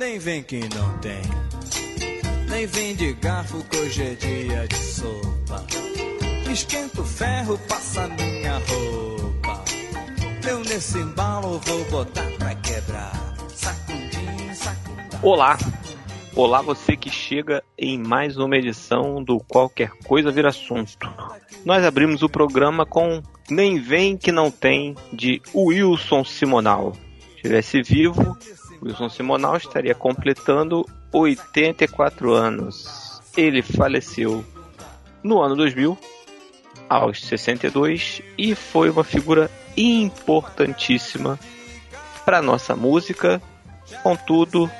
Nem vem que não tem. Nem vem de garfo que hoje é dia de sopa. Esquenta o ferro, passa minha roupa. Eu nesse embalo vou botar pra quebrar. Sacudinho, sacudinho. Olá! Olá, você que chega em mais uma edição do Qualquer Coisa Vira Assunto. Nós abrimos o programa com Nem Vem Que Não Tem, de Wilson Simonal. Se estivesse vivo, Wilson Simonal estaria completando 84 anos. Ele faleceu no ano 2000, aos 62, e foi uma figura importantíssima para nossa música, contudo,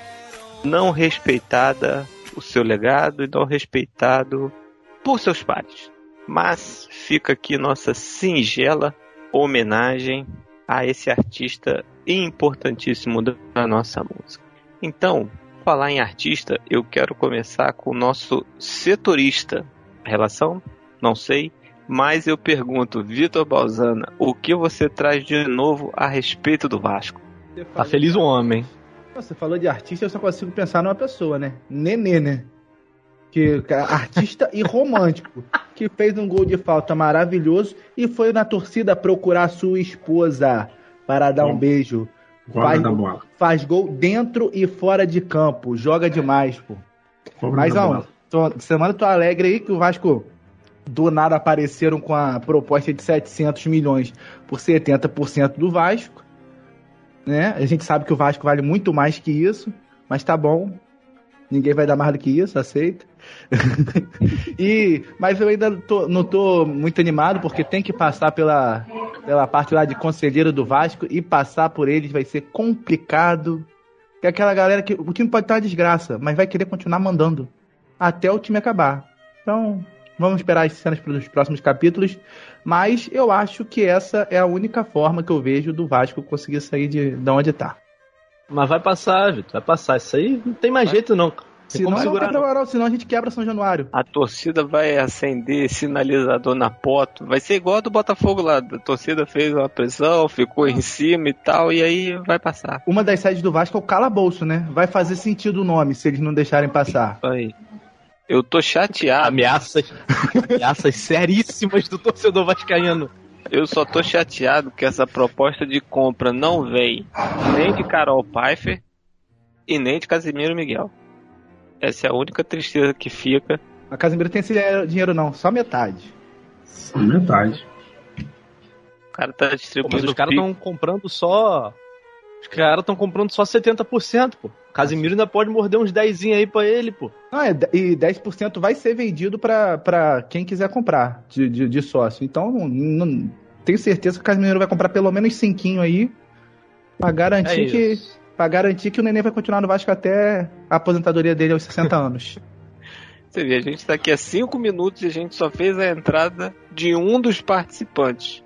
não respeitada o seu legado e não respeitado por seus pares. Mas fica aqui nossa singela homenagem a esse artista importantíssimo da nossa música. Então, falar em artista, eu quero começar com o nosso setorista. Relação? Não sei. Mas eu pergunto, Vitor Balzana, o que você traz de novo a respeito do Vasco? Tá feliz o homem. Você falou de artista, eu só consigo pensar numa pessoa, né? Nenê, né? Que, é artista e romântico, que fez um gol de falta maravilhoso e foi na torcida procurar sua esposa para dar um beijo. Faz, faz gol dentro e fora de campo, joga demais, pô. Cobra Mas bola. tô, semana tô alegre aí que o Vasco do nada apareceram com a proposta de 700 milhões por 70% do Vasco. Né? A gente sabe que o Vasco vale muito mais que isso, mas tá bom. Ninguém vai dar mais do que isso, aceita. e, mas eu ainda tô- não tô muito animado porque tem que passar pela, pela parte lá de conselheiro do Vasco e passar por eles vai ser complicado. É aquela galera que o time pode estar uma desgraça, mas vai querer continuar mandando até o time acabar. Então, vamos esperar as cenas para os próximos capítulos. Mas eu acho que essa é a única forma que eu vejo do Vasco conseguir sair de, de onde tá. Mas vai passar, Vitor, vai passar. Isso aí não tem mais jeito, não. Senão, não segurar, quebra não. o Arão, senão a gente quebra São Januário. A torcida vai acender sinalizador na poto. Vai ser igual a do Botafogo lá. A torcida fez uma pressão, ficou em cima e tal, e aí vai passar. Uma das sedes do Vasco é o calabouço, né? Vai fazer sentido o nome se eles não deixarem passar. Aí. Eu tô chateado. Ameaças, ameaças seríssimas do torcedor vascaíno. Eu só tô chateado que essa proposta de compra não vem nem de Carol Pfeiffer e nem de Casimiro Miguel. Essa é a única tristeza que fica. A Casimiro tem esse dinheiro não, só metade. Só metade. O cara tá Pô, mas distribuindo os caras estão comprando só. Os caras estão comprando só 70%, pô. Casimiro ainda pode morder uns 10 aí pra ele, pô. Não, é, e 10% vai ser vendido pra- pra quem quiser comprar de, de, de sócio. Então, não, não- tenho certeza que o Casimiro vai comprar pelo menos 5 aí pra garantir É que isso. Para garantir que o Nenê vai continuar no Vasco até a aposentadoria dele aos 60 anos. Você vê, a gente tá aqui há cinco minutos e a gente só fez a entrada de um dos participantes.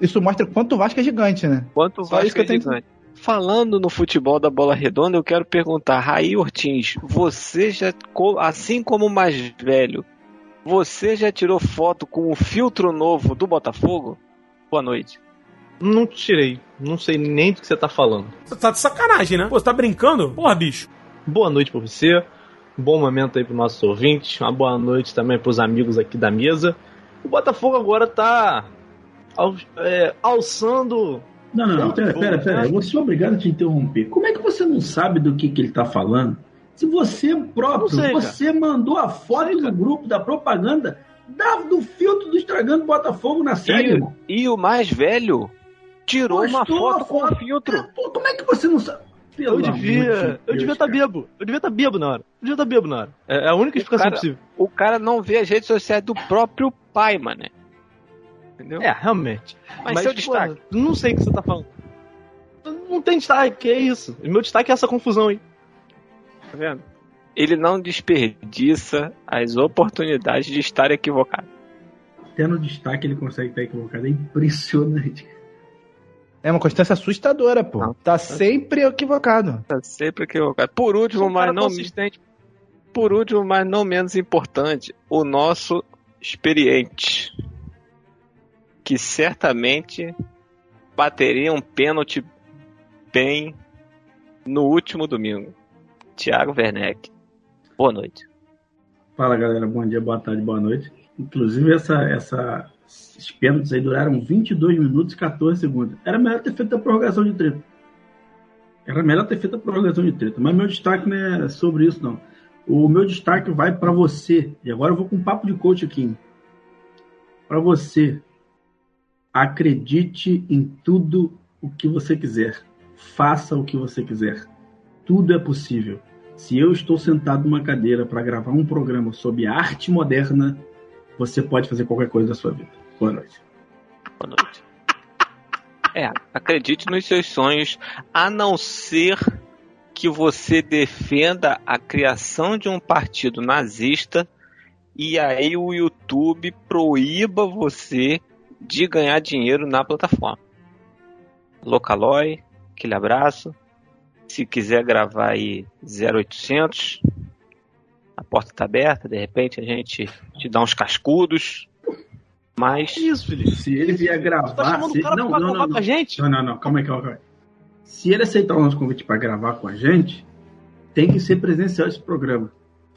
Isso mostra quanto o Vasco é gigante, né? Quanto o Vasco isso que eu é tenho gigante. Falando no futebol da bola redonda, eu quero perguntar, Raí Ortins, você já, assim como o mais velho, você já tirou foto com o filtro novo do Botafogo? Boa noite. Não tirei. Não sei nem do que você tá falando. Você tá de sacanagem, né? Pô, você tá brincando? Porra, bicho. Boa noite pra você. Um bom momento aí pro nossos ouvintes. Uma boa noite também pros amigos aqui da mesa. O Botafogo agora tá al- é, alçando. Não, não, não. Pera, pera, pera. né? Eu vou ser obrigado a te interromper. Como é que você não sabe do que, que ele tá falando? Se você próprio, sei, cara. você mandou a foto do grupo da propaganda da- do filtro do Estragando Botafogo na série, E, irmão. e o mais velho tirou uma foto com foto. filtro. Pô, como é que você não sabe? Pelo Eu amor de devia. Eu devia estar cara. bebo. Eu devia estar bebo na hora. Eu devia estar bebo na hora. É é a única explicação cara- possível. O cara não vê as redes sociais do próprio pai, mané. Entendeu? É, realmente. Mas seu destaque. pô, não sei o que você tá falando. Não tem destaque, que é isso. O meu destaque é essa confusão aí. Tá vendo? Ele não desperdiça as oportunidades de estar equivocado. Até no destaque ele consegue estar equivocado. É impressionante. É uma constância assustadora, pô. Não. Tá sempre equivocado. Tá sempre equivocado. Por último, mas não, consistente. por último, mas não menos importante, o nosso experiente. Que certamente bateria um pênalti bem no último domingo. Tiago Werneck. Boa noite. Fala galera, bom dia, boa tarde, boa noite. Inclusive, essa, essa, esses pênaltis aí duraram 22 minutos e 14 segundos. Era melhor ter feito a prorrogação de treta. Era melhor ter feito a prorrogação de treta. Mas meu destaque não é sobre isso, não. O meu destaque vai para você. E agora eu vou com um papo de coach aqui. Para você. Acredite em tudo o que você quiser. Faça o que você quiser. Tudo é possível. Se eu estou sentado numa cadeira para gravar um programa sobre arte moderna, você pode fazer qualquer coisa da sua vida. Boa noite. Boa noite. É, acredite nos seus sonhos, a não ser que você defenda a criação de um partido nazista e aí o YouTube proíba você de ganhar dinheiro na plataforma. Localoy, aquele abraço. Se quiser gravar aí 0800, a porta está aberta, de repente a gente te dá uns cascudos. Mas. Isso, Felipe. Se ele vier gravar. Tá chamando se... o cara não, pra não, gravar não, com não. a gente? Não, não, não, calma aí, calma aí. Se ele aceitar o nosso convite para gravar com a gente, tem que ser presencial esse programa.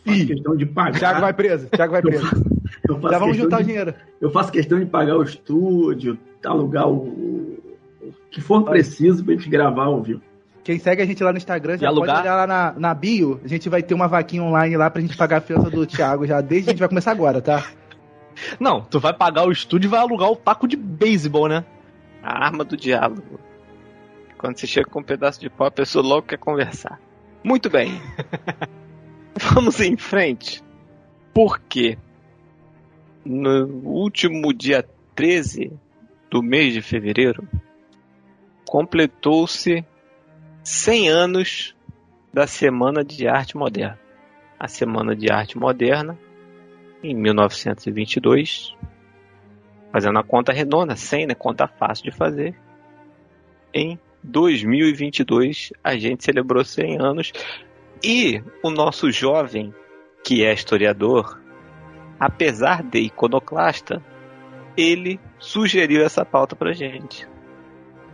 Ih. questão de pagar. Thiago vai preso, Thiago vai Eu preso. faço- eu faço Já vamos questão juntar o de- dinheiro. Eu faço questão de pagar o estúdio, alugar o, o que for preciso pra gente gravar ao vivo. Quem segue a gente lá no Instagram já pode olhar lá na, na bio. A gente vai ter uma vaquinha online lá pra gente pagar a fiança do Thiago já. Desde a gente vai começar agora, tá? Não, tu vai pagar o estúdio e vai alugar o taco de beisebol, né? A arma do diálogo. Quando você chega com um pedaço de pau, a pessoa logo quer conversar. Muito bem. Vamos em frente. Por quê? No último dia 13 do mês de fevereiro, completou-se 100 anos da Semana de Arte Moderna. A Semana de Arte Moderna, em 1922, fazendo a conta redonda, 100, né? Conta fácil de fazer. Em 2022, a gente celebrou 100 anos e o nosso jovem, que é historiador, apesar de iconoclasta, ele sugeriu essa pauta pra gente.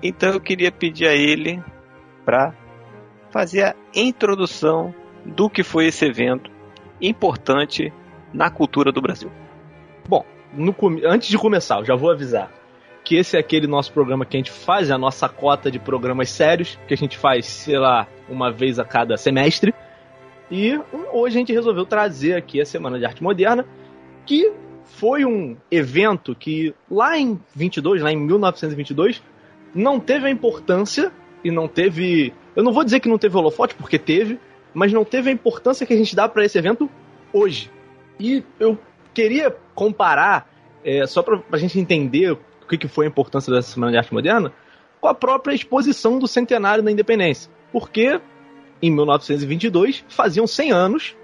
Então eu queria pedir a ele para fazer a introdução do que foi esse evento importante na cultura do Brasil. No come- Antes de começar, eu já vou avisar que esse é aquele nosso programa que a gente faz, a nossa cota de programas sérios, que a gente faz, sei lá, uma vez a cada semestre. E hoje a gente resolveu trazer aqui a Semana de Arte Moderna, que foi um evento que lá em 22, lá em 1922, não teve a importância e não teve, eu não vou dizer que não teve holofote porque teve, mas não teve a importância que a gente dá para esse evento hoje. E eu queria comparar, é, só para a gente entender o que, que foi a importância dessa Semana de Arte Moderna, com a própria exposição do centenário da independência. Porque em 1922 faziam 100 anos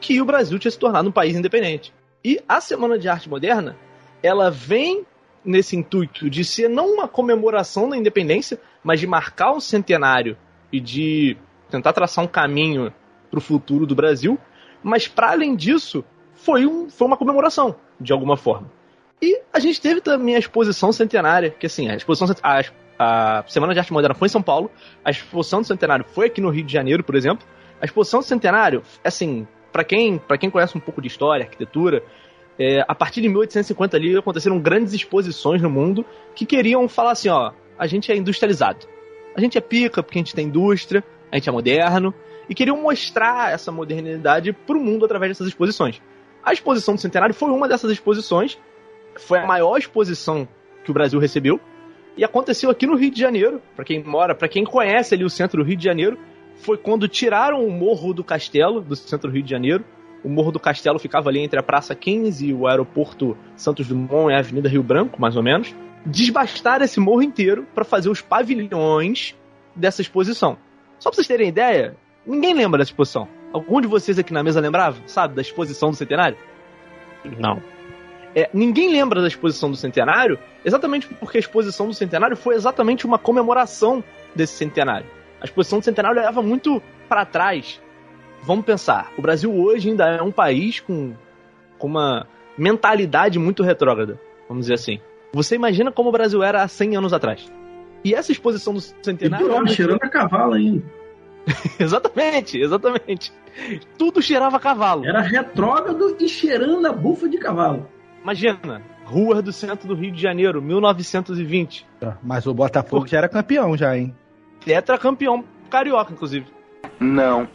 que o Brasil tinha se tornado um país independente. E a Semana de Arte Moderna, ela vem nesse intuito de ser não uma comemoração da independência, mas de marcar um centenário e de tentar traçar um caminho para o futuro do Brasil. Mas para além disso, foi, um, foi uma comemoração, de alguma forma. E a gente teve também a exposição centenária, que assim, a exposição a, a Semana de Arte Moderna foi em São Paulo, a exposição do centenário foi aqui no Rio de Janeiro, por exemplo. A exposição do centenário, assim, para quem, quem conhece um pouco de história, arquitetura, é, a partir de 1850 ali aconteceram grandes exposições no mundo que queriam falar assim, ó, a gente é industrializado. A gente é pica porque a gente tem indústria, a gente é moderno, e queriam mostrar essa modernidade para o mundo através dessas exposições. A exposição do centenário foi uma dessas exposições, foi a maior exposição que o Brasil recebeu, e aconteceu aqui no Rio de Janeiro, para quem mora, para quem conhece ali o centro do Rio de Janeiro, foi quando tiraram o Morro do Castelo do centro do Rio de Janeiro. O Morro do Castelo ficava ali entre a Praça 15 e o aeroporto Santos Dumont e a Avenida Rio Branco, mais ou menos. Desbastaram esse morro inteiro para fazer os pavilhões dessa exposição. Só pra vocês terem ideia, ninguém lembra dessa exposição. Algum de vocês aqui na mesa lembrava, sabe, da exposição do centenário? Não. É, ninguém lembra da exposição do centenário exatamente porque a exposição do centenário foi exatamente uma comemoração desse centenário. A exposição do centenário leva muito para trás. Vamos pensar, o Brasil hoje ainda é um país com, com uma mentalidade muito retrógrada, vamos dizer assim. Você imagina como o Brasil era há 100 anos atrás. E essa exposição do E centenário. pior, cheirando a cavalo ainda. exatamente, exatamente. Tudo cheirava a cavalo. Era retrógrado e cheirando a bufa de cavalo. Imagina, ruas do centro do Rio de Janeiro, 1920. Mas o Botafogo já era campeão, já, hein? Tetracampeão carioca, inclusive. Não.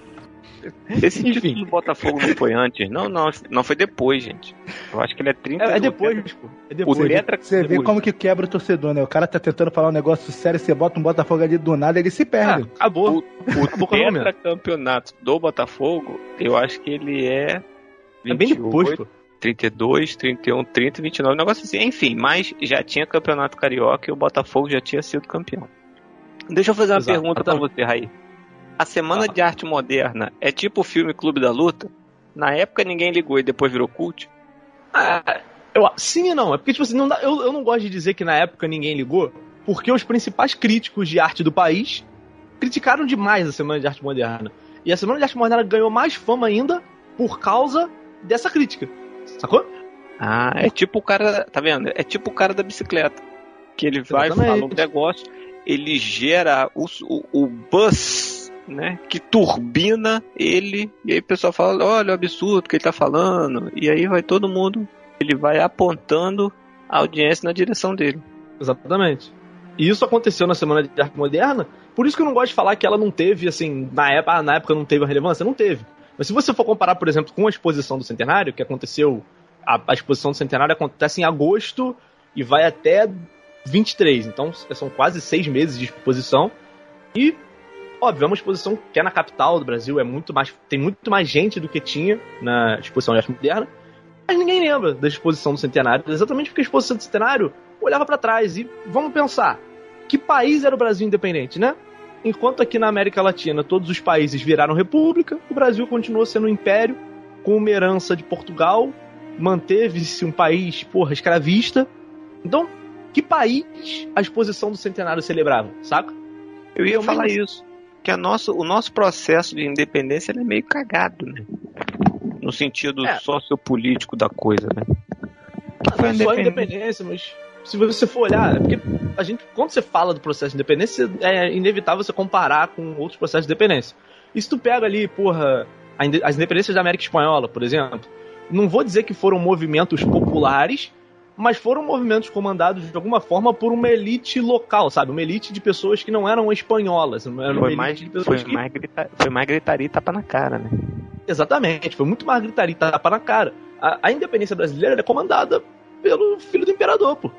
Esse Enfim. título do Botafogo não foi antes. Não, não, não foi depois, gente. Eu acho que ele é 30 É, é depois, pô. É depois. O Você vê como que quebra o torcedor, né? O cara tá tentando falar um negócio sério, você bota um Botafogo ali do nada, ele se Ah, perde. acabou. O Acabou o momento. tetracampeonato do Botafogo, eu acho que ele é. É bem depois, pô. 32, 31, 30 e 29, um negócio assim. Enfim, mas já tinha campeonato carioca e o Botafogo já tinha sido campeão. Deixa eu fazer uma Exato. pergunta pra você, Raí. A Semana Ah. de Arte Moderna é tipo o filme Clube da Luta? Na época ninguém ligou e depois virou cult? Ah, eu, sim e não. É porque, tipo assim, não dá- eu, eu não gosto de dizer que na época ninguém ligou, porque os principais críticos de arte do país criticaram demais a Semana de Arte Moderna. E a Semana de Arte Moderna ganhou mais fama ainda por causa dessa crítica. Sacou? Ah, é tipo o cara, tá vendo? É tipo o cara da bicicleta. Que ele vai, Exatamente. fala um negócio, ele gera o, o, o buzz, né? Que turbina ele, e aí o pessoal fala, olha o absurdo que ele tá falando. E aí vai todo mundo, ele vai apontando a audiência na direção dele. Exatamente. E isso aconteceu na Semana de Arte Moderna, por isso que eu não gosto de falar que ela não teve, assim, na época, ah, na época não teve a relevância, não teve. Mas se você for comparar, por exemplo, com a exposição do Centenário, que aconteceu, a, a exposição do Centenário acontece em agosto e vai até 23, então são quase seis meses de exposição. E, óbvio, é uma exposição que é na capital do Brasil, é muito mais, tem muito mais gente do que tinha na exposição de arte moderna. Mas ninguém lembra da exposição do Centenário, exatamente porque a exposição do Centenário olhava pra trás e vamos pensar, que país era o Brasil independente, né? Enquanto aqui na América Latina todos os países viraram república, o Brasil continuou sendo um império com uma herança de Portugal, manteve-se um país, porra, escravista. Então, que país a exposição do centenário celebrava, saca? Eu ia falar isso. Que a nosso, o nosso processo de independência ele é meio cagado, né? No sentido É. sociopolítico da coisa, né? Não é só a independência, mas se você for olhar, é porque a gente, quando você fala do processo de independência, é inevitável você comparar com outros processos de independência. E se tu pega ali, porra, as independências da América Espanhola, por exemplo, não vou dizer que foram movimentos populares, mas foram movimentos comandados de alguma forma por uma elite local, sabe? Uma elite de pessoas que não eram espanholas, era Foi mais, de foi, pessoas que mais grita, foi mais gritaria e tapa na cara, né? Exatamente, foi muito mais gritaria e tapa na cara. A, a independência brasileira é comandada pelo filho do imperador, pô.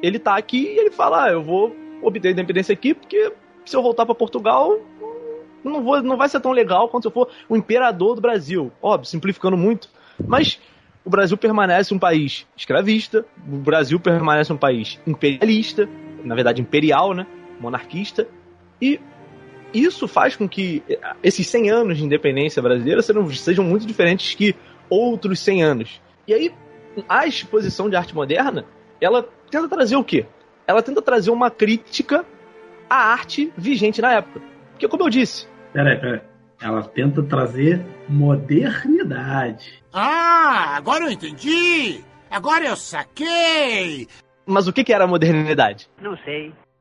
Ele tá aqui e ele fala: ah, eu vou obter a independência aqui porque se eu voltar pra Portugal não, vou, não vai ser tão legal quanto se eu for o imperador do Brasil. Óbvio, simplificando muito. Mas o Brasil permanece um país escravista, o Brasil permanece um país imperialista, na verdade imperial, né? Monarquista. E isso faz com que esses 100 anos de independência brasileira sejam, sejam muito diferentes que outros 100 anos. E aí, a exposição de arte moderna, ela tenta trazer o quê? Ela tenta trazer uma crítica à arte vigente na época. Porque, como eu disse, Peraí, peraí. Ela tenta trazer modernidade. Ah, agora eu entendi! Agora eu saquei! mas o que, que era a modernidade?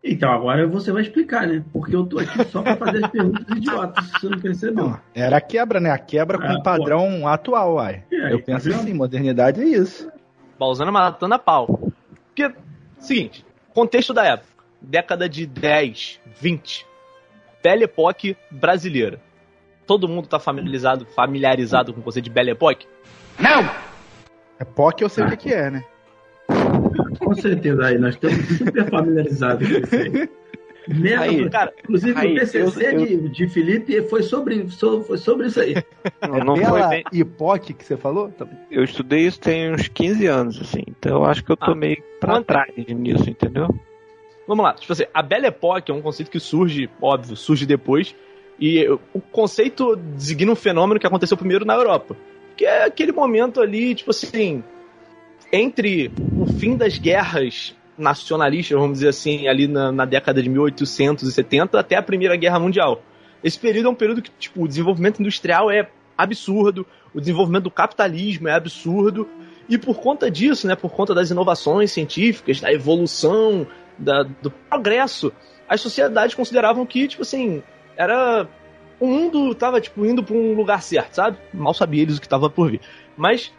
Então agora você vai explicar, né? Porque eu tô aqui só pra fazer as perguntas idiotas, se você não percebeu. Não, era a quebra, né? A quebra com Ah, o padrão atual, uai. Aí, Eu tá penso vendo? assim, modernidade é isso. Pausando matando a pau. Porque, seguinte, contexto da época. Década de 10, 20. Belle Époque brasileira. Todo mundo tá familiarizado, familiarizado com o conceito de Belle Époque? É POC eu sei o que, que é, né? Com certeza aí, nós estamos super familiarizados com isso aí. Merda, Aí, Cara, inclusive aí, o TCC eu- eu- De, de Felipe foi sobre, so- foi sobre isso aí. Não, não foi bem. e POC que você falou? Tá- Eu estudei isso tem uns 15 anos, assim. Então eu acho que eu tô Ah. meio pra Quanto- trás nisso, entendeu? Vamos lá, tipo assim, a Belle Époque é um conceito que surge, óbvio, surge depois, e o conceito designa um fenômeno que aconteceu primeiro na Europa, que é aquele momento ali, tipo assim, entre o fim das guerras nacionalistas, vamos dizer assim, ali na, na década de 1870 até a Primeira Guerra Mundial. Esse período é um período que, tipo, o desenvolvimento industrial é absurdo, o desenvolvimento do capitalismo é absurdo, e por conta disso, né, por conta das inovações científicas, da evolução, da- do progresso, as sociedades consideravam que, tipo assim, era o mundo tava, tipo, indo pra um lugar certo, sabe? Mal sabia eles o que tava por vir. Mas,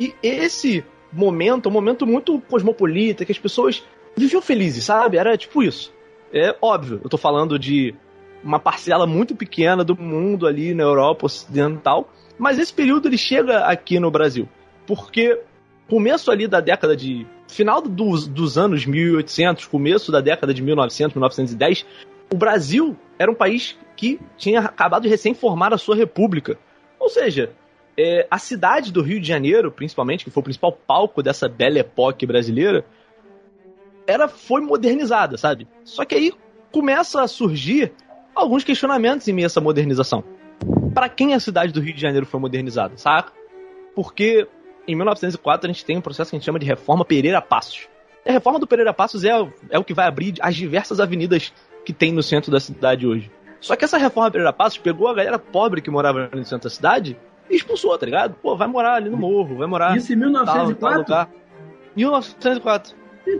e esse momento, é um momento muito cosmopolita, que as pessoas viviam felizes, sabe? Era tipo isso. É óbvio, eu tô falando de uma parcela muito pequena do mundo ali na Europa Ocidental, mas esse período ele chega aqui no Brasil, porque começo ali da década de final dos, dos anos 1800, começo da década de 1900, 1910, o Brasil era um país que tinha acabado de recém-formar a sua república. Ou seja, é, a cidade do Rio de Janeiro, principalmente, que foi o principal palco dessa bela época brasileira, ela foi modernizada, sabe? Só que aí começa a surgir alguns questionamentos em meio a essa modernização. Para quem a cidade do Rio de Janeiro foi modernizada, saca? Porque em 1904 a gente tem um processo que a gente chama de Reforma Pereira Passos. A reforma do Pereira Passos é, é o que vai abrir as diversas avenidas que tem no centro da cidade hoje. Só que essa reforma Pereira Passos pegou a galera pobre que morava no centro da cidade e expulsou, tá ligado? Pô, vai morar ali no morro, vai morar. Isso em 1904? Tal, tal lugar. 1904.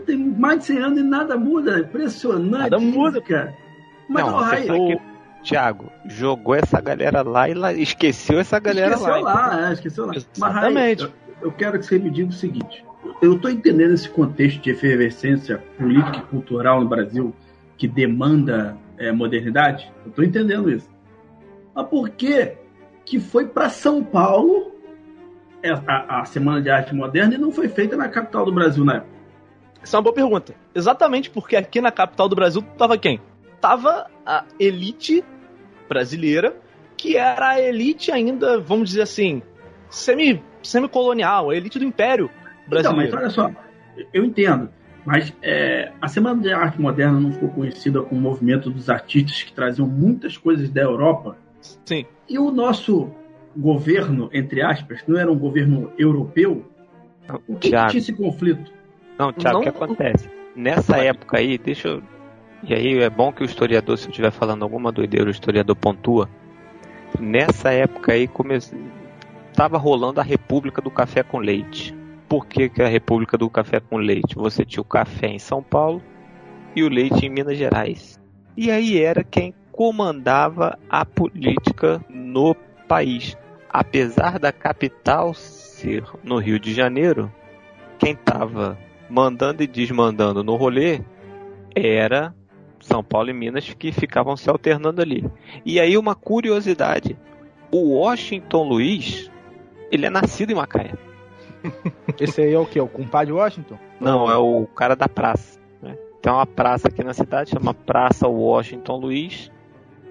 Tem mais de 100 anos e nada muda. Impressionante. Nada muda, cara. Mas não, não que, Thiago, jogou essa galera lá e lá, esqueceu essa galera esqueceu lá. lá então. é, esqueceu lá. Exatamente. Mas, eu, eu quero que você me diga o seguinte. Eu tô entendendo esse contexto de efervescência política e cultural no Brasil que demanda é, modernidade. Eu tô entendendo isso. Mas por que que foi para São Paulo é, a, a, Semana de Arte Moderna e não foi feita na capital do Brasil na época? Essa é uma boa pergunta. Exatamente porque aqui na capital do Brasil tava quem? Tava a elite brasileira, que era a elite ainda, vamos dizer assim, semi, semi-colonial, a elite do Império brasileiro. Então, mas olha só, eu entendo. Mas é, a Semana de Arte Moderna não ficou conhecida como o movimento dos artistas que traziam muitas coisas da Europa? Sim. E o nosso governo, entre aspas, não era um governo europeu? O que, que tinha esse conflito? Não, Tiago, o que acontece? Nessa época aí, deixa eu. E aí é bom que o historiador, se eu estiver falando alguma doideira, o historiador pontua. Nessa época aí tava rolando a República do Café com Leite. Por que, que a República do Café com Leite? Você tinha o café em São Paulo e o leite em Minas Gerais. E aí era quem comandava a política no país. Apesar da capital ser no Rio de Janeiro, quem estava mandando e desmandando no rolê era São Paulo e Minas que ficavam se alternando ali. E aí uma curiosidade, o Washington Luiz, ele é nascido em Macaé. Esse aí é o que? O compadre Washington? Não, é o cara da praça. Né? Tem uma praça aqui na cidade, chama Praça Washington Luiz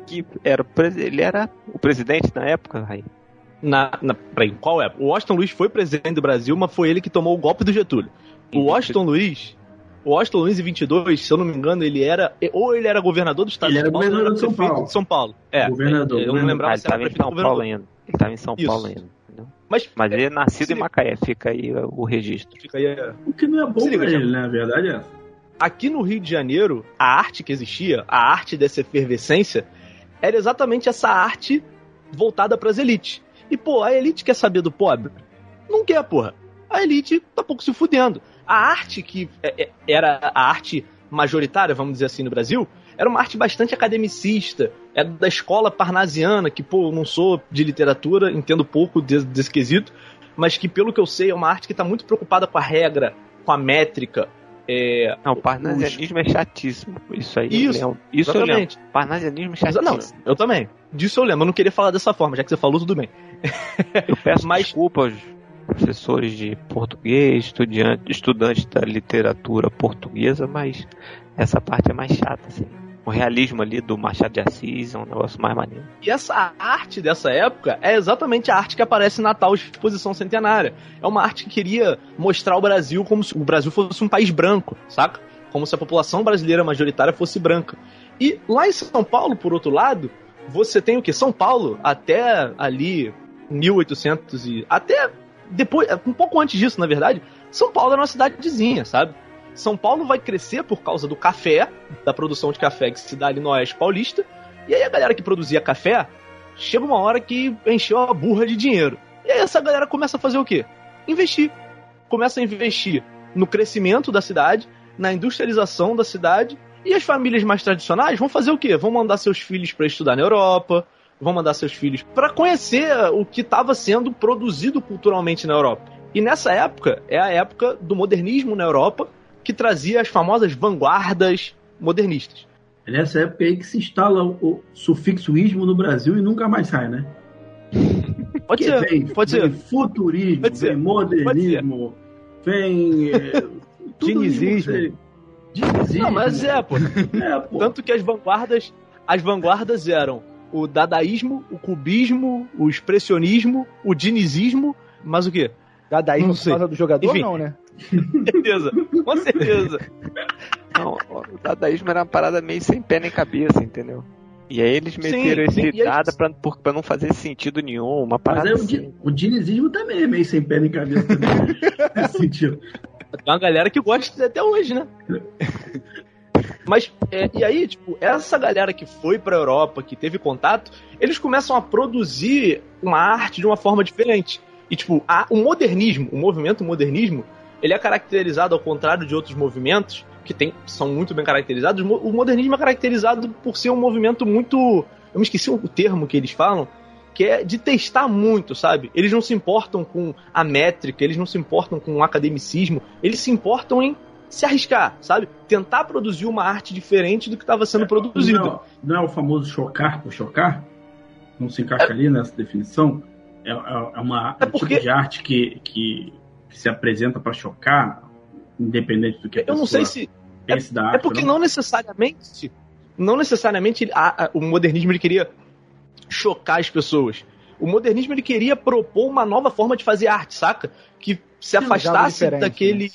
que era ele era o presidente na época, Rai. Na, na, peraí, qual é? O Washington Luiz foi presidente do Brasil, mas foi ele que tomou o golpe do Getúlio. O Washington Luiz, o Washington Luiz em 22, se eu não me engano, ele era ou ele era governador do estado ele de São Paulo, ou ele era prefeito de São Paulo. É, governador. Eu não lembrava ah, se era prefeito São Paulo ainda. Ele estava em São Isso. Paulo ainda. Mas, Mas ele é nascido em Macaé, fica aí o registro. Fica aí, é... O que não é bom pra ele, né? A verdade é aqui no Rio de Janeiro, a arte que existia, a arte dessa efervescência, era exatamente essa arte voltada para as elites. E, pô, a elite quer saber do pobre? Não quer, porra. A elite tá pouco se fudendo. A arte que é, é, era a arte majoritária, vamos dizer assim, no Brasil, era uma arte bastante academicista, era da escola parnasiana, que, pô, eu não sou de literatura, entendo pouco desse, desse quesito, mas que, pelo que eu sei, é uma arte que está muito preocupada com a regra, com a métrica. É, Não, o parnasianismo é chatíssimo. Isso aí. Isso, eu lembro. Isso eu exatamente. lembro. Parnasianismo é Exa- Não, chatíssimo. eu também. Disso eu lembro. Eu não queria falar dessa forma, já que você falou, tudo bem. Eu peço Mas- desculpa aos professores de português, estudantes da literatura portuguesa, mas essa parte é mais chata, assim. O realismo ali do Machado de Assis é um negócio mais maneiro. E essa arte dessa época é exatamente a arte que aparece na tal exposição centenária. É uma arte que queria mostrar o Brasil como se o Brasil fosse um país branco, saca? Como se a população brasileira majoritária fosse branca. E lá em São Paulo, por outro lado, você tem o que? São Paulo, até ali 1800 e. Até depois, um pouco antes disso, na verdade, São Paulo era uma cidadezinha, sabe? São Paulo vai crescer por causa do café, da produção de café que se dá ali no Oeste Paulista. E aí a galera que produzia café, chega uma hora que encheu a burra de dinheiro. E aí essa galera começa a fazer o quê? Investir. Começa a investir no crescimento da cidade, na industrialização da cidade, e as famílias mais tradicionais vão fazer o quê? Vão mandar seus filhos para estudar na Europa, vão mandar seus filhos para conhecer o que estava sendo produzido culturalmente na Europa. E nessa época é a época do modernismo na Europa que trazia as famosas vanguardas modernistas. É nessa época aí que se instala o sufixo ismo no Brasil e nunca mais sai, né? Pode Que ser, vem, pode vem ser. futurismo, Pode ser, vem modernismo, vem. é, Dinizismo. Dinizismo. Não, mas é, pô. É, pô. Tanto que as vanguardas, as vanguardas eram o dadaísmo, o cubismo, o expressionismo, o dinizismo, mas o quê? Dadaísmo Não por sei. causa do jogador, Enfim. não, né? Certeza, com certeza. Não, o dadaísmo era uma parada meio sem pé nem cabeça, entendeu? E aí eles meteram sim, esse e aí- dada pra, pra não fazer sentido nenhum, uma Mas parada aí o, assim. o dinizismo também é meio sem pé nem cabeça também. Nesse sentido. Tem uma galera que gosta até hoje, né? Mas, é, e aí, tipo, essa galera que foi pra Europa, que teve contato, eles começam a produzir uma arte de uma forma diferente. E, tipo, a- o modernismo, o movimento modernismo, ele é caracterizado, ao contrário de outros movimentos, que tem, são muito bem caracterizados, o mo- o modernismo é caracterizado por ser um movimento muito. Eu me esqueci o termo que eles falam, que é de testar muito, sabe? Eles não se importam com a métrica, eles não se importam com o academicismo, eles se importam em se arriscar, sabe? Tentar produzir uma arte diferente do que estava sendo produzido. Não, não é o famoso chocar por chocar? Não se encaixa ali nessa definição? É, é- é uma, É um porque- tipo de arte que, que se apresenta para chocar, independente do que a Eu não pessoa sei se. pense da arte. É porque ou não necessariamente. Não necessariamente a- a- o modernismo ele queria chocar as pessoas. O modernismo ele queria propor uma nova forma de fazer arte, saca? Que se afastasse diferente, daquele.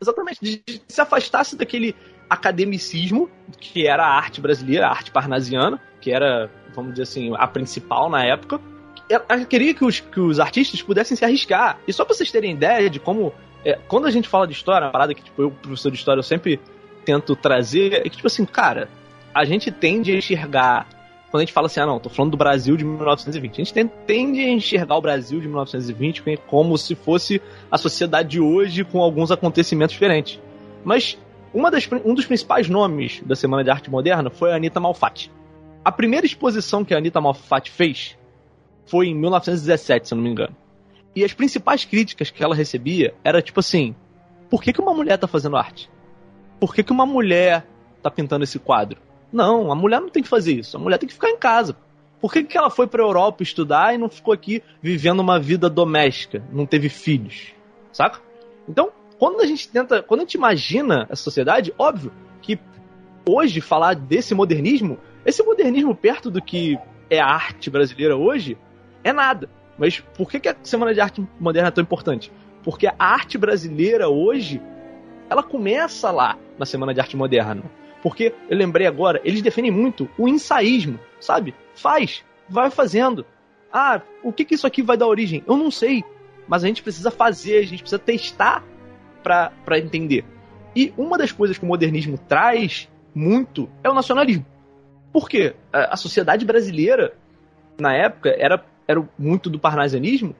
Exatamente, de, de- se afastasse daquele academicismo, que era a arte brasileira, a arte parnasiana, que era, vamos dizer assim, a principal na época. Ela queria que os, que os artistas pudessem se arriscar. E só pra vocês terem ideia de como. é, quando a gente fala de história, uma parada que, tipo, eu, professor de história, eu sempre tento trazer, é que, tipo assim, cara, a gente tende a enxergar. Quando a gente fala assim, ah, não, tô falando do Brasil de 1920. A gente ten- tende a enxergar o Brasil de 1920 como se fosse a sociedade de hoje com alguns acontecimentos diferentes. Mas uma das, um dos principais nomes da Semana de Arte Moderna foi a Anitta Malfatti. A primeira exposição que a Anitta Malfatti fez foi em 1917, se eu não me engano. E as principais críticas que ela recebia era tipo assim: por que, que uma mulher tá fazendo arte? Por que, que uma mulher tá pintando esse quadro? Não, a mulher não tem que fazer isso. A mulher tem que ficar em casa. Por que, que ela foi pra Europa estudar e não ficou aqui vivendo uma vida doméstica? Não teve filhos? Saca? Então, quando a gente tenta. Quando a gente imagina essa sociedade, óbvio que hoje falar desse modernismo, esse modernismo perto do que é a arte brasileira hoje, é nada. Mas por que, que a Semana de Arte Moderna é tão importante? Porque a arte brasileira hoje, ela começa lá na Semana de Arte Moderna. Porque, eu lembrei agora, eles defendem muito o ensaísmo, sabe? Faz, vai fazendo. Ah, o que, que isso aqui vai dar origem? Eu não sei. Mas a gente precisa fazer, a gente precisa testar pra entender. E uma das coisas que o modernismo traz muito é o nacionalismo. Por quê? A a sociedade brasileira, na época, era, era muito do parnasianismo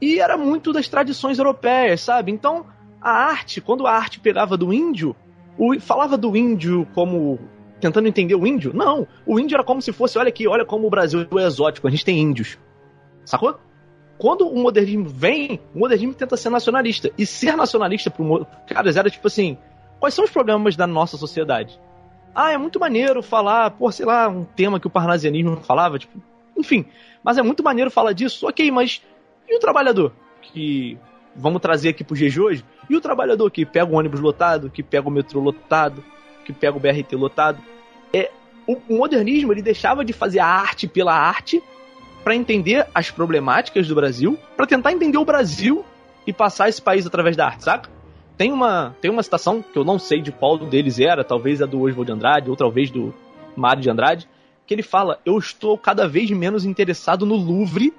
e era muito das tradições europeias, sabe? Então, a arte, quando a arte pegava do índio, o, falava do índio como tentando entender o índio? Não, o índio era como se fosse, olha aqui, olha como o Brasil é exótico, a gente tem índios. Sacou? Quando o modernismo vem, o modernismo tenta ser nacionalista. E ser nacionalista pro caras era tipo assim, quais são os problemas da nossa sociedade? Ah, é muito maneiro falar, pô, sei lá, um tema que o parnasianismo falava, tipo, enfim. Mas é muito maneiro falar disso, ok, mas e o trabalhador? Que vamos trazer aqui pro GG hoje? E o trabalhador que pega o ônibus lotado, que pega o metrô lotado, que pega o BRT lotado? É, o, modernismo ele deixava de fazer a arte pela arte para entender as problemáticas do Brasil, para tentar entender o Brasil e passar esse país através da arte, saca? Tem uma, tem uma citação que eu não sei de qual deles era, talvez a do Oswald de Andrade, ou talvez do Mário de Andrade, que ele fala: Eu estou cada vez menos interessado no Louvre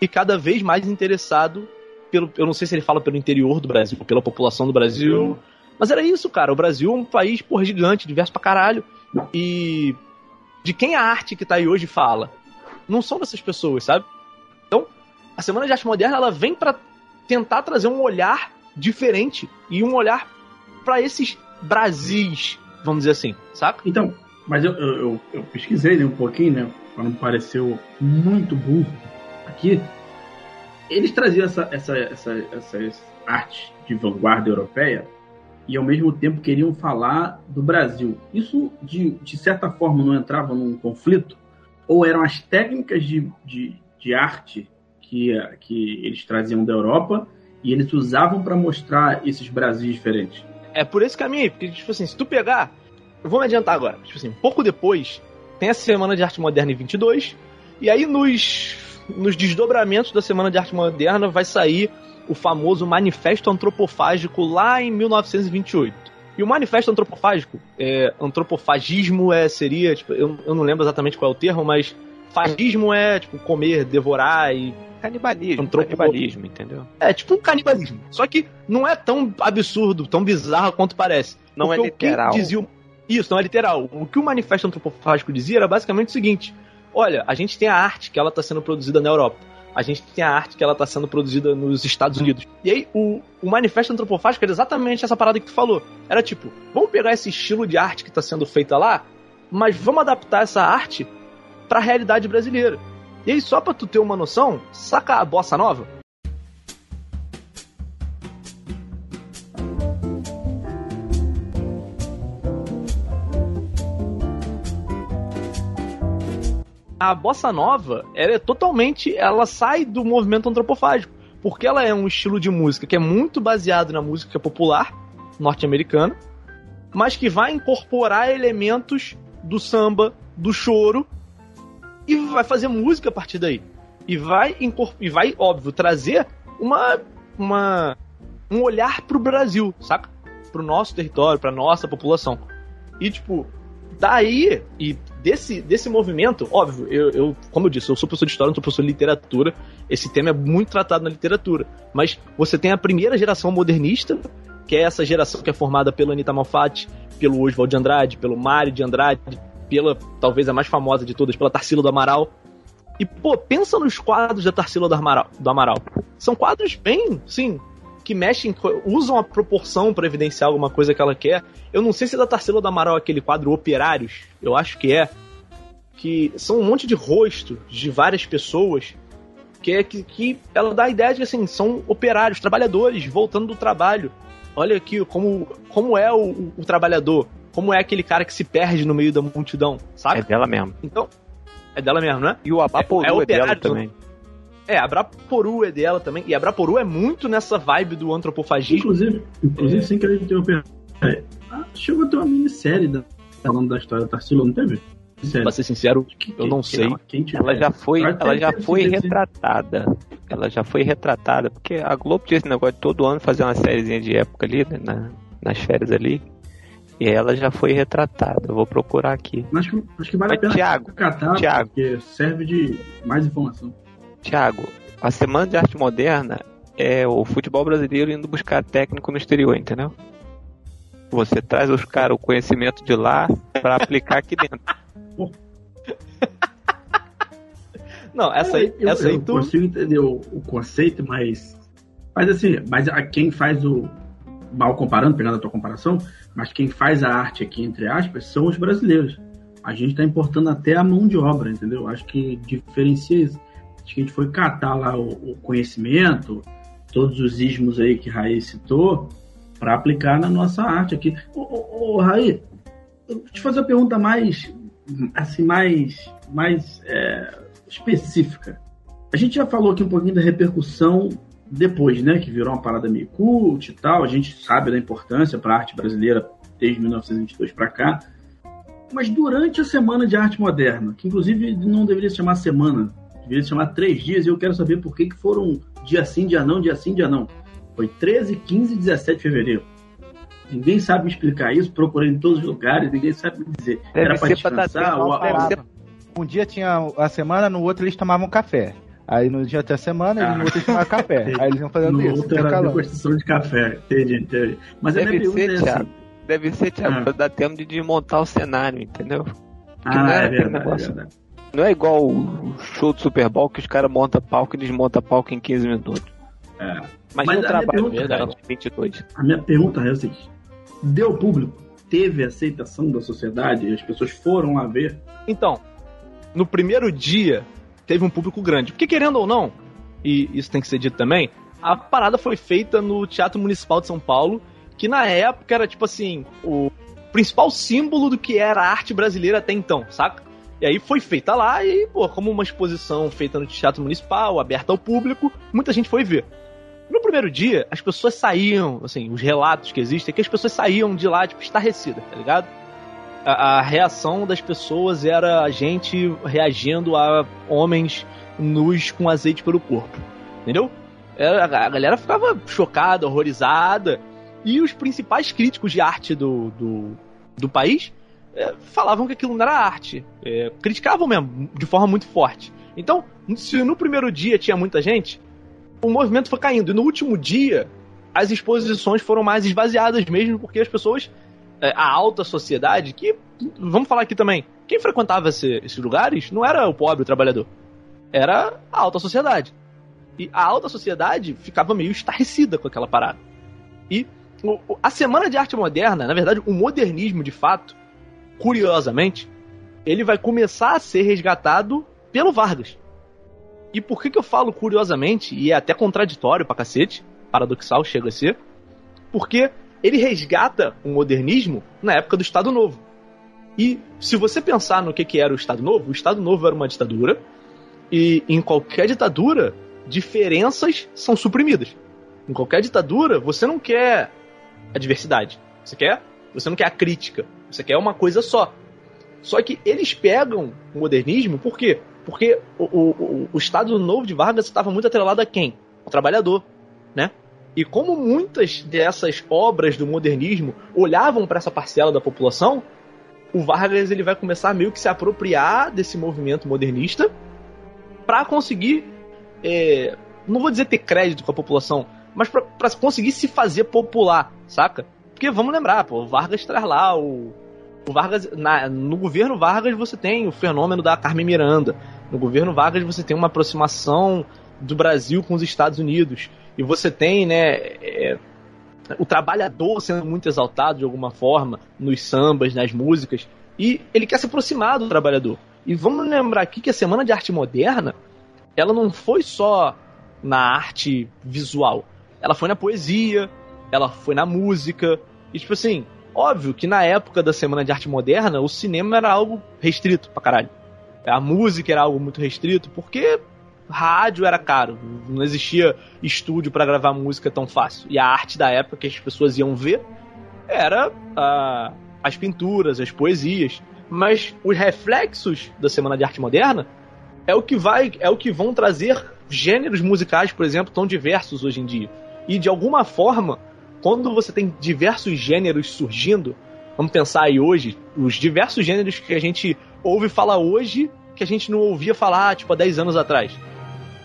e cada vez mais interessado pelo. Eu não sei se ele fala pelo interior do Brasil, pela população do Brasil. Mas era isso, cara. O Brasil é um país, porra, gigante, diverso pra caralho. E de quem a arte que tá aí hoje fala? Não são dessas pessoas, sabe? Então, a Semana de Arte Moderna ela vem para tentar trazer um olhar diferente e um olhar para esses Brasis, vamos dizer assim, saca? Então, Mas eu, eu, eu, eu pesquisei né, um pouquinho, né? Para não parecer muito burro aqui. Eles traziam essa, essa, essa, essas artes de vanguarda europeia e ao mesmo tempo queriam falar do Brasil. Isso, de, de certa forma, não entrava num conflito? Ou eram as técnicas de, de, de arte que, que eles traziam da Europa e eles usavam para mostrar esses Brasis diferentes? É por esse caminho porque, tipo assim, se tu pegar. Vou me adiantar agora. Tipo assim, pouco depois, tem a Semana de Arte Moderna em 22, e aí nos, nos desdobramentos da Semana de Arte Moderna vai sair o famoso Manifesto Antropofágico lá em 1928. E o Manifesto Antropofágico, é, antropofagismo é, seria, tipo, eu, eu não lembro exatamente qual é o termo, mas fagismo é, tipo, comer, devorar e Canibalismo, Antropo- canibalismo, entendeu? É tipo um canibalismo. Só que não é tão absurdo, tão bizarro quanto parece. Não é Porque o que literal. dizia o- Isso, não é literal. O que o manifesto antropofágico dizia era basicamente o seguinte: olha, a gente tem a arte que ela está sendo produzida na Europa. A gente tem a arte que ela está sendo produzida nos Estados Unidos. E aí, o, o manifesto antropofágico era exatamente essa parada que tu falou. Era tipo, vamos pegar esse estilo de arte que está sendo feita lá, mas vamos adaptar essa arte para a realidade brasileira. E aí, só pra tu ter uma noção, saca a bossa nova? A bossa nova, ela é totalmente, ela sai do movimento antropofágico, porque ela é um estilo de música que é muito baseado na música popular norte-americana, mas que vai incorporar elementos do samba, do choro e vai fazer música a partir daí. E vai e vai, óbvio, trazer uma uma um olhar pro Brasil, saca? Pro nosso território, pra nossa população. E tipo, daí e desse, desse movimento, óbvio, eu, eu, como eu disse, eu sou professor de história, não sou professor de literatura. Esse tema é muito tratado na literatura. Mas você tem a primeira geração modernista, que é essa geração que é formada pela Anitta Malfatti, pelo Oswald de Andrade, pelo Mário de Andrade, pela talvez a mais famosa de todas, pela Tarsila do Amaral. E, pô, pensa nos quadros da Tarsila do Amaral. Do Amaral. São quadros bem, sim, que mexem, usam a proporção para evidenciar alguma coisa que ela quer. Eu não sei se da Tarsila do Amaral é aquele quadro Operários, eu acho que é. Que são um monte de rosto de várias pessoas que é que, que ela dá a ideia de que assim, são operários, trabalhadores voltando do trabalho. Olha aqui como, como é o, o- trabalhador, como é aquele cara que se perde no meio da multidão, É sabe? dela mesmo. Então, é dela mesmo, né? E o Abaporu É- é, é dela operário, também. É, a Braporu é dela também. E a Braporu é muito nessa vibe do antropofagismo. Inclusive, inclusive É. sem querer interromper. É, ah, chegou a ter uma minissérie da, falando da história da Tarsila, não teve? Série. Pra ser sincero, eu não sei. Quem tiver. Ela já foi, que ela já foi retratada. Ela já foi retratada, porque a Globo tinha esse negócio de todo ano fazer uma sériezinha de época ali, né, na- nas férias ali. E ela já foi retratada. Eu vou procurar aqui. Acho que, acho que vale Mas, a pena Thiago, catar, Thiago. porque serve de mais informação. Tiago, a Semana de Arte Moderna é o futebol brasileiro indo buscar técnico no exterior, entendeu? Você traz os caras o conhecimento de lá pra aplicar aqui dentro. Não, essa aí, eu, essa aí eu tu. consigo entender o, o conceito, mas. Mas assim, mas a quem faz o. Mal comparando, pegando a tua comparação, mas quem faz a arte aqui, entre aspas, são os brasileiros. A gente está importando até a mão de obra, entendeu? Acho que diferencia isso. A gente foi catar lá o, o conhecimento, todos os ismos aí que Raí citou, para aplicar na nossa arte aqui. Ô, ô, ô Raí, eu vou te fazer uma pergunta mais, assim, mais, mais é, específica. A gente já falou aqui um pouquinho da repercussão depois, né, que virou uma parada meio cult e tal. A gente sabe da importância para a arte brasileira desde 1922 para cá. Mas durante a Semana de Arte Moderna, que inclusive não deveria se chamar semana, deveria se chamar três dias, e eu quero saber por que, que foram dia sim, dia não, dia sim, dia não. Foi 13, 15 e 17 de fevereiro. Ninguém sabe me explicar isso, procurei em todos os lugares, ninguém sabe me dizer. Deve Era para dar descansar? ou- ser- Um dia tinha a semana, no outro eles tomavam café. Aí no dia da semana, Ah. no outro eles tomavam café. Aí eles iam fazendo No isso. outro era degustação de café. Entendi, entendi. Mas a Deve ser, é assim. Thiago. Deve ser, Thiago, Ah. pra dar tempo de desmontar o cenário, entendeu? Ah, não é é verdade, é verdade. Não é igual o show do Super Bowl que os caras montam palco e desmontam palco em 15 minutos. É. Mas, Mas a trabalho minha pergunta- verdade, 22. A minha pergunta é a seguinte: deu público? teve aceitação da sociedade? As pessoas foram lá ver? Então, no primeiro dia, teve um público grande. Porque, querendo ou não, e isso tem que ser dito também, a parada foi feita no Teatro Municipal de São Paulo, que na época era, tipo assim, o principal símbolo do que era a arte brasileira até então, saca? E aí foi feita lá e, pô, como uma exposição feita no Teatro Municipal, aberta ao público, muita gente foi ver. No primeiro dia, as pessoas saíam, assim, os relatos que existem é que as pessoas saíam de lá, tipo, estarrecidas, tá ligado? A, a reação das pessoas era a gente reagindo a homens nus com azeite pelo corpo, entendeu? A galera ficava chocada, horrorizada, e os principais críticos de arte do, do, do país é, falavam que aquilo não era arte. É, criticavam mesmo, de forma muito forte. Então, se no primeiro dia tinha muita gente, o movimento foi caindo. E no último dia, as exposições foram mais esvaziadas mesmo, porque as pessoas, é, a alta sociedade, que, vamos falar aqui também, quem frequentava esse, esses lugares não era o pobre, o trabalhador. Era a alta sociedade. E a alta sociedade ficava meio estarrecida com aquela parada. E a Semana de Arte Moderna, na verdade, o modernismo de fato, curiosamente, ele vai começar a ser resgatado pelo Vargas. E por que, que eu falo curiosamente, e é até contraditório pra cacete, paradoxal chega a ser, porque ele resgata o modernismo na época do Estado Novo. E se você pensar no que, que era o Estado Novo, o Estado Novo era uma ditadura, e em qualquer ditadura, diferenças são suprimidas. Em qualquer ditadura, você não quer a diversidade. Você quer? Você não quer a crítica. Você quer uma coisa só. Só que eles pegam o modernismo, por quê? Porque o, o, o Estado Novo de Vargas estava muito atrelado a quem? Ao trabalhador, né? E como muitas dessas obras do modernismo olhavam para essa parcela da população, o Vargas ele vai começar meio que se apropriar desse movimento modernista para conseguir, é, não vou dizer ter crédito com a população, mas para conseguir se fazer popular, saca? Porque vamos lembrar, pô, o Vargas traz lá o, o Vargas na, no governo Vargas você tem o fenômeno da Carmen Miranda. No governo Vargas você tem uma aproximação do Brasil com os Estados Unidos e você tem, né, é, o trabalhador sendo muito exaltado de alguma forma nos sambas, nas músicas e ele quer se aproximar do trabalhador. E vamos lembrar aqui que a Semana de Arte Moderna, ela não foi só na arte visual. Ela foi na poesia, ela foi na música. E tipo assim, óbvio que na época da Semana de Arte Moderna, o cinema era algo restrito pra caralho. A música era algo muito restrito, porque rádio era caro, não existia estúdio para gravar música tão fácil. E a arte da época que as pessoas iam ver era uh, as pinturas, as poesias. Mas os reflexos da Semana de Arte Moderna é o que vai, é o que vão trazer gêneros musicais, por exemplo, tão diversos hoje em dia. E de alguma forma, quando você tem diversos gêneros surgindo, vamos pensar aí hoje, os diversos gêneros que a gente ouve falar hoje que a gente não ouvia falar, tipo, há 10 anos atrás.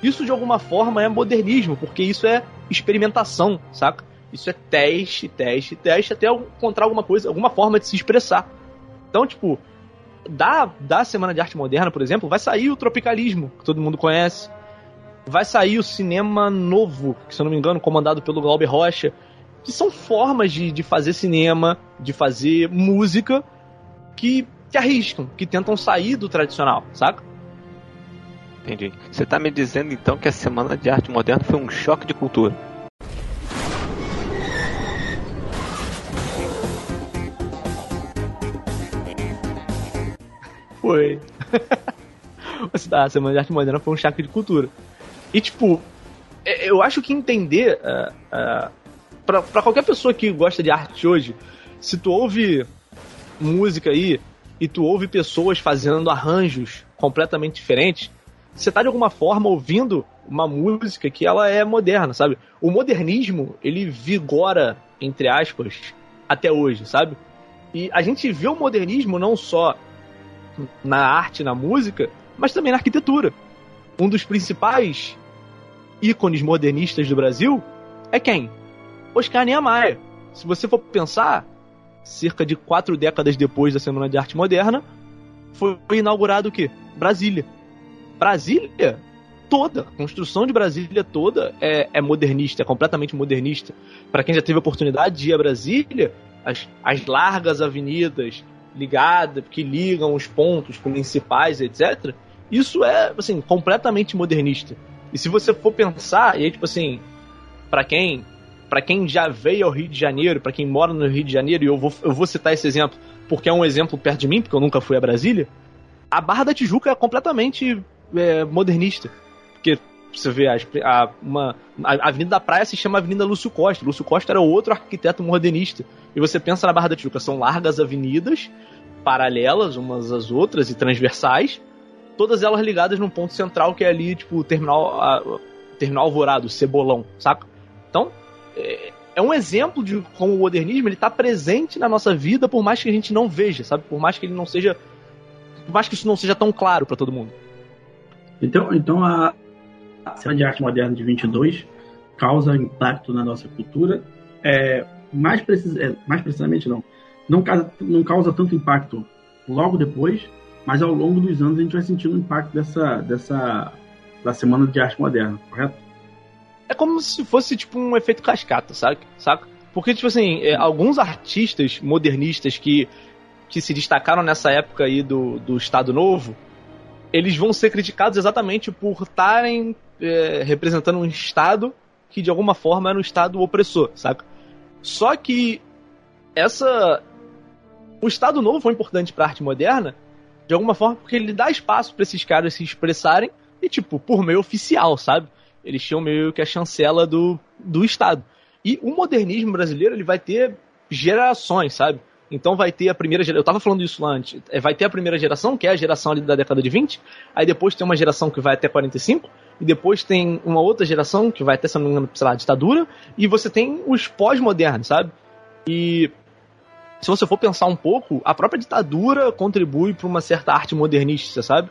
Isso de alguma forma é modernismo, porque isso é experimentação, saca? Isso é teste, teste, teste, até encontrar alguma coisa, alguma forma de se expressar. Então, tipo, da, da Semana de Arte Moderna, por exemplo, vai sair o tropicalismo, que todo mundo conhece. Vai sair o cinema novo, que se eu não me engano, comandado pelo Glauber Rocha, que são formas de, de fazer cinema, de fazer música, que, que arriscam, que tentam sair do tradicional, saca? Entendi. Você tá me dizendo então que a Semana de Arte Moderna foi um choque de cultura. Foi. a Semana de Arte Moderna foi um choque de cultura. E, tipo, é, eu acho que entender. Uh, uh, pra qualquer pessoa que gosta de arte hoje, se tu ouve música aí e tu ouve pessoas fazendo arranjos completamente diferentes, você tá de alguma forma ouvindo uma música que ela é moderna, sabe? O modernismo, ele vigora, entre aspas, até hoje, sabe? E a gente vê o modernismo não só na arte, na música, mas também na arquitetura. Um dos principais ícones modernistas do Brasil é quem? Oscar Niemeyer. Se você for pensar, cerca de quatro décadas depois da Semana de Arte Moderna, foi inaugurado o quê? Brasília. Brasília toda, a construção de Brasília toda é, é modernista, é completamente modernista. Para quem já teve a oportunidade de ir a Brasília, as, as largas avenidas ligadas, que ligam os pontos principais, etc. Isso é, assim, completamente modernista. E se você for pensar, e aí, tipo assim, para quem para quem já veio ao Rio de Janeiro, para quem mora no Rio de Janeiro, e eu vou, eu vou citar esse exemplo porque é um exemplo perto de mim, porque eu nunca fui a Brasília, a Barra da Tijuca é completamente é, modernista. Porque você vê a, a, uma, a Avenida da Praia se chama Avenida Lúcio Costa. Lúcio Costa era outro arquiteto modernista. E você pensa na Barra da Tijuca, são largas avenidas, paralelas umas às outras e transversais, todas elas ligadas num ponto central que é ali, tipo, o terminal, a, terminal Alvorado, Cebolão, saca? Então, é, é um exemplo de como o modernismo ele está presente na nossa vida, por mais que a gente não veja, sabe? Por mais que ele não seja. Por mais que isso não seja tão claro para todo mundo. Então, então a, cena de arte moderna de 22 causa impacto na nossa cultura. É, mais, precis, é, mais precisamente, não. Não causa, não causa tanto impacto logo depois, mas ao longo dos anos a gente vai sentindo o impacto dessa, dessa da Semana de Arte Moderna, correto? É como se fosse tipo um efeito cascata, sabe? Saca? Porque, tipo assim, é, alguns artistas modernistas que, que se destacaram nessa época aí do, do Estado Novo, eles vão ser criticados exatamente por estarem é, representando um Estado que de alguma forma era um Estado opressor, saca? Só que essa. O Estado Novo foi importante para a arte moderna, de alguma forma, porque ele dá espaço para esses caras se expressarem e, tipo, por meio oficial, sabe? Eles tinham meio que a chancela do, do Estado. E o modernismo brasileiro ele vai ter gerações, sabe? Então vai ter a primeira geração. Eu tava falando isso lá antes. É, vai ter a primeira geração, que é a geração ali da década de 20. Aí depois tem uma geração que vai até 45. E depois tem uma outra geração que vai até, se não me engano, sei lá, ditadura. E você tem os pós-modernos, sabe? E se você for pensar um pouco, a própria ditadura contribui para uma certa arte modernista, sabe?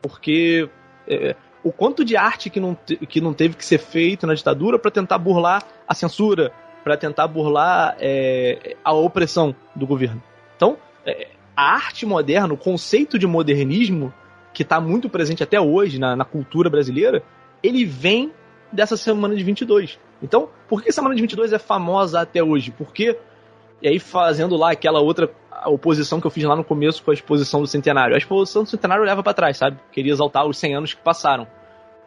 Porque é, o quanto de arte que não, que não teve que ser feito na ditadura para tentar burlar a censura, para tentar burlar é, a opressão do governo. Então, é, a arte moderna, o conceito de modernismo, que está muito presente até hoje na, na, cultura brasileira, ele vem dessa semana de 22. Então, por que a semana de 22 é famosa até hoje? Porque, e aí fazendo lá aquela outra oposição que eu fiz lá no começo com a exposição do centenário. A exposição do centenário leva para trás, sabe? Queria exaltar os 100 anos que passaram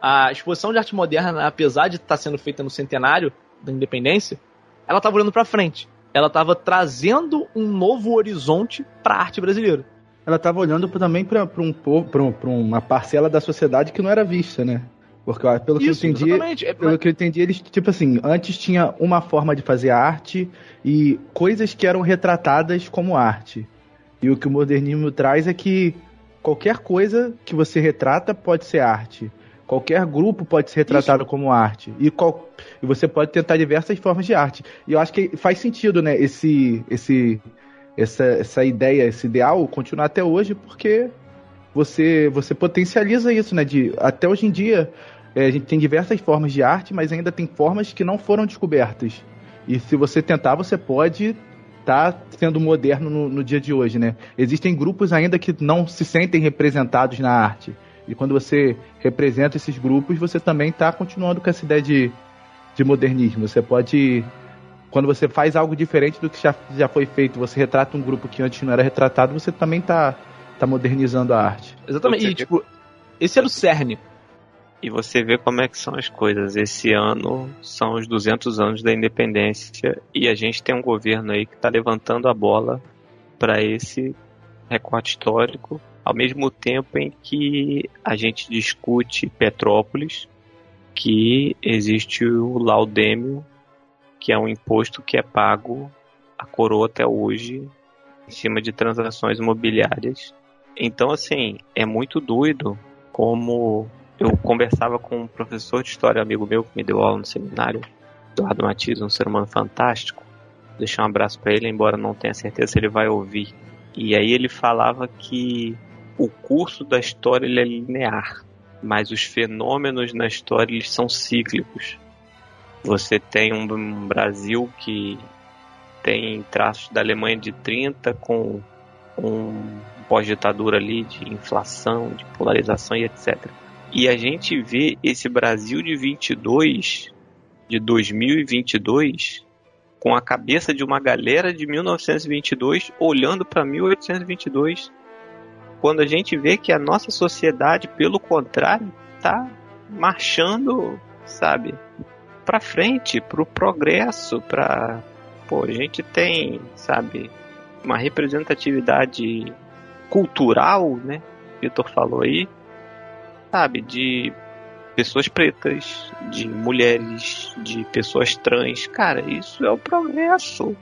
a exposição de arte moderna, apesar de estar tá sendo feita no centenário da independência, ela estava olhando para frente. Ela estava trazendo um novo horizonte para a arte brasileira. Ela estava olhando também para um para uma parcela da sociedade que não era vista, né? Porque ó, pelo Isso, que eu entendi, exatamente. É, pelo que eu entendi, eles tipo assim, antes tinha uma forma de fazer arte e coisas que eram retratadas como arte. E o que o modernismo traz é que qualquer coisa que você retrata pode ser arte. Qualquer grupo pode ser retratado Isso. como arte. E, qual, e você pode tentar diversas formas de arte. E eu acho que faz sentido, né, esse, esse, essa, essa ideia, esse ideal continuar até hoje, porque você, você potencializa isso, né? De, até hoje em dia, é, a gente tem diversas formas de arte, mas ainda tem formas que não foram descobertas. E se você tentar, você pode estar tá sendo moderno no, no dia de hoje, né? Existem grupos ainda que não se sentem representados na arte. E quando você representa esses grupos, você também está continuando com essa ideia de, de modernismo. Você pode. Quando você faz algo diferente do que já, já foi feito, você retrata um grupo que antes não era retratado, você também está tá modernizando a arte. Exatamente. E, tipo, esse era o cerne. E você vê como é que são as coisas. Esse ano são os 200 anos da independência e a gente tem um governo aí que está levantando a bola para esse recorte histórico ao mesmo tempo em que a gente discute Petrópolis, que existe o laudêmio, que é um imposto que é pago a coroa até hoje em cima de transações imobiliárias. Então, assim, é muito doido como eu conversava com um professor de história, amigo meu, que me deu aula no seminário, Eduardo Matias, um ser humano fantástico. Deixar um abraço para ele, embora não tenha certeza se ele vai ouvir. E aí ele falava que o curso da história ele é linear, mas os fenômenos na história eles são cíclicos. Você tem um, um Brasil que tem traços da Alemanha de 30 com um pós-ditadura ali de inflação, de polarização e etc. E a gente vê esse Brasil de 22, de 2022, com a cabeça de uma galera de 1922 olhando para 1822, quando a gente vê que a nossa sociedade, pelo contrário, tá marchando, sabe, para frente, pro progresso, para pô, a gente tem, sabe, uma representatividade cultural, né? Vitor falou aí, sabe, de pessoas pretas, de mulheres, de pessoas trans. Cara, isso é o progresso.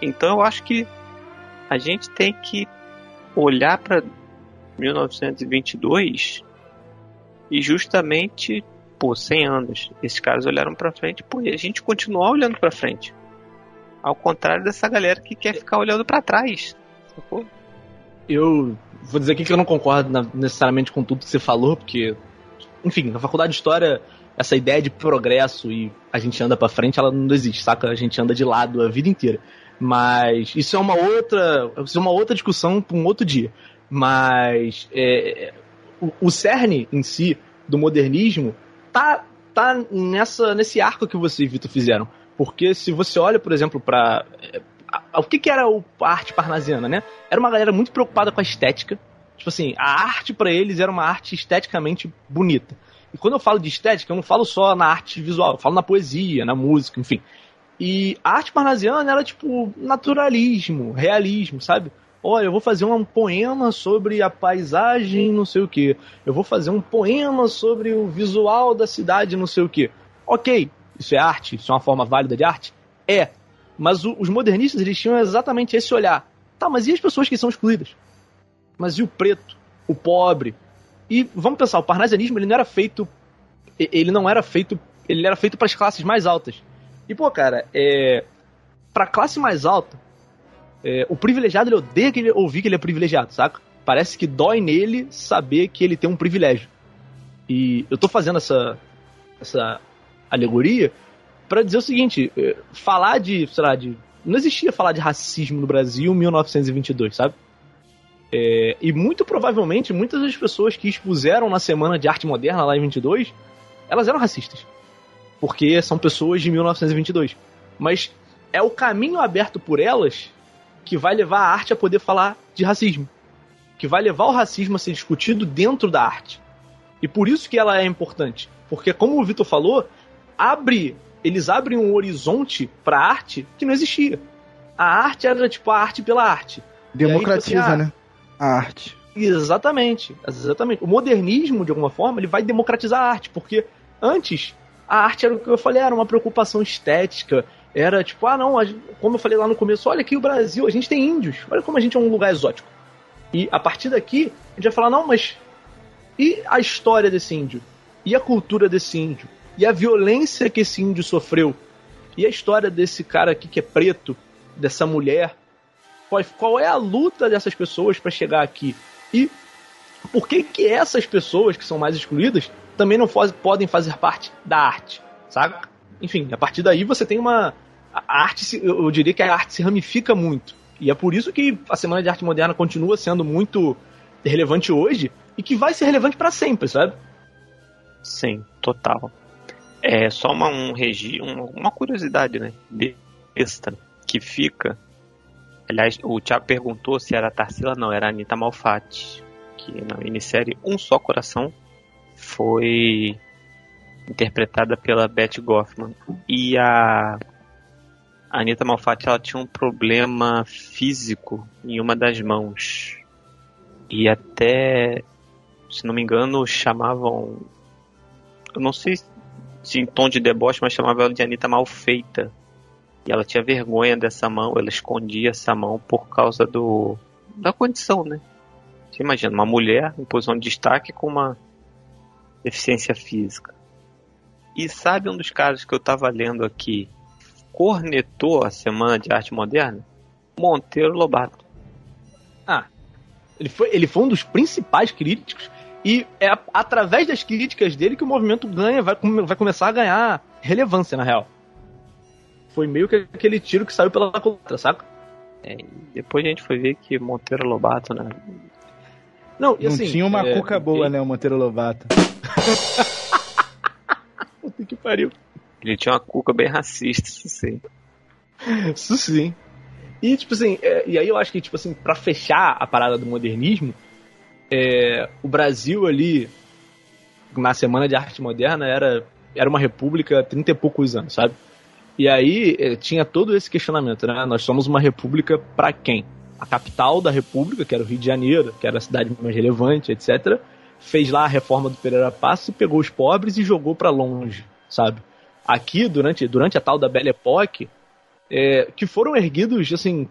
Então eu acho que a gente tem que olhar para 1922 e justamente, pô, 100 anos, esses caras olharam para frente, pô, e a gente continuar olhando para frente. Ao contrário dessa galera que quer ficar olhando para trás. Sacou? Eu vou dizer aqui que eu não concordo na, necessariamente com tudo que você falou, porque, enfim, na faculdade de história, essa ideia de progresso e a gente anda para frente, ela não existe, saca? A gente anda de lado a vida inteira. Mas isso é uma outra, isso é uma outra discussão para um outro dia. Mas é, o, o cerne em si do modernismo tá, tá nessa, nesse arco que você e Vitor fizeram. Porque se você olha, por exemplo, para o que, que era o, a arte parnasiana, né? Era uma galera muito preocupada com a estética. Tipo assim, a arte para eles era uma arte esteticamente bonita. E quando eu falo de estética, eu não falo só na arte visual, eu falo na poesia, na música, enfim. E a arte parnasiana era tipo naturalismo, realismo, sabe? Olha, eu vou fazer um poema sobre a paisagem, não sei o que. Eu vou fazer um poema sobre o visual da cidade, não sei o que. Ok, isso é arte? Isso é uma forma válida de arte? É. Mas o, os modernistas, eles tinham exatamente esse olhar. Tá, mas e as pessoas que são excluídas? Mas e o preto? O pobre? E vamos pensar, o parnasianismo ele não era feito. Ele não era feito. Ele era feito para as classes mais altas. E, pô, cara, é. Pra classe mais alta, é, o privilegiado ele odeia que ele, ouvir que ele é privilegiado, saca? Parece que dói nele saber que ele tem um privilégio. E eu tô fazendo essa, essa alegoria para dizer o seguinte: é, falar de, sei lá, de. Não existia falar de racismo no Brasil em 1922, sabe? É, e muito provavelmente muitas das pessoas que expuseram na Semana de Arte Moderna lá em 22, elas eram racistas. Porque são pessoas de 1922. Mas é o caminho aberto por elas que vai levar a arte a poder falar de racismo. Que vai levar o racismo a ser discutido dentro da arte. E por isso que ela é importante. Porque, como o Vitor falou, abre eles abrem um horizonte para arte que não existia. A arte era tipo a arte pela arte. Democratiza, aí, tipo assim, né? A arte. Exatamente, exatamente. O modernismo, de alguma forma, ele vai democratizar a arte, porque antes a arte era o que eu falei, era uma preocupação estética. Era tipo, ah, não, como eu falei lá no começo, olha aqui o Brasil, a gente tem índios, olha como a gente é um lugar exótico. E a partir daqui, a gente vai falar, não, mas e a história desse índio? E a cultura desse índio? E a violência que esse índio sofreu. E a história desse cara aqui que é preto, dessa mulher. Qual, é a luta dessas pessoas para chegar aqui? E por que que essas pessoas que são mais excluídas também não faz, podem fazer parte da arte, sabe? Enfim, a partir daí você tem uma a arte, eu diria que a arte se ramifica muito. E é por isso que a Semana de Arte Moderna continua sendo muito relevante hoje e que vai ser relevante para sempre, sabe? Sim, total. É só uma, um regi, uma, uma curiosidade, né? Extra que fica. Aliás, o Thiago perguntou se era Tarsila, não, era Anitta Malfatti, que na minissérie Um Só Coração foi interpretada pela Betty Goffman. E a, a Anitta Malfatti ela tinha um problema físico em uma das mãos. E até, se não me engano, chamavam. Eu não sei em tom de deboche, mas chamava ela de Anitta mal feita. E ela tinha vergonha dessa mão, ela escondia essa mão por causa do da condição, né? Você imagina, uma mulher em posição de destaque com uma deficiência física. E sabe um dos casos que eu estava lendo aqui, cornetou a Semana de Arte Moderna? Monteiro Lobato. Ah, ele foi, ele foi um dos principais críticos e é através das críticas dele que o movimento ganha, vai, vai começar a ganhar relevância, na real. Foi meio que aquele tiro que saiu pela culatra, saca? É, depois a gente foi ver que Monteiro Lobato, né? Não, e assim, Não tinha uma é, cuca boa, né, o Monteiro Lobato. Puta que pariu. Ele tinha uma cuca bem racista, sim. Isso sim. E, tipo assim, é, e aí eu acho que, tipo assim, pra fechar a parada do modernismo, é, o Brasil ali, na Semana de Arte Moderna, era, era uma república há 30 e poucos anos, sabe? E aí é, tinha todo esse questionamento, né? Nós somos uma república para quem? A capital da república, que era o Rio de Janeiro, que era a cidade mais relevante, etc., fez lá a reforma do Pereira Passo, pegou os pobres e jogou para longe, sabe? Aqui, durante, durante a tal da Belle Époque, é, que foram erguidos, assim,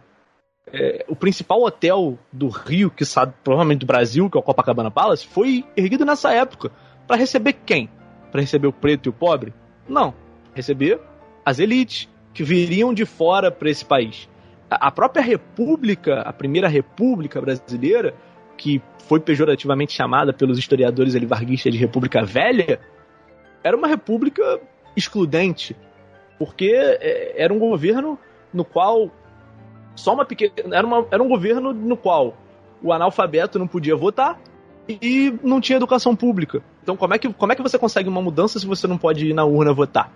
é, o principal hotel do Rio, que sabe, provavelmente do Brasil, que é o Copacabana Palace, foi erguido nessa época. para receber quem? Para receber o preto e o pobre? Não. Receber as elites, que viriam de fora para esse país. A própria República, a primeira República Brasileira, que foi pejorativamente chamada pelos historiadores elivarguistas de República Velha, era uma república excludente, porque é, era um governo no qual só uma pequena era, uma, era um governo no qual o analfabeto não podia votar e não tinha educação pública. Então como é que como é que você consegue uma mudança se você não pode ir na urna votar?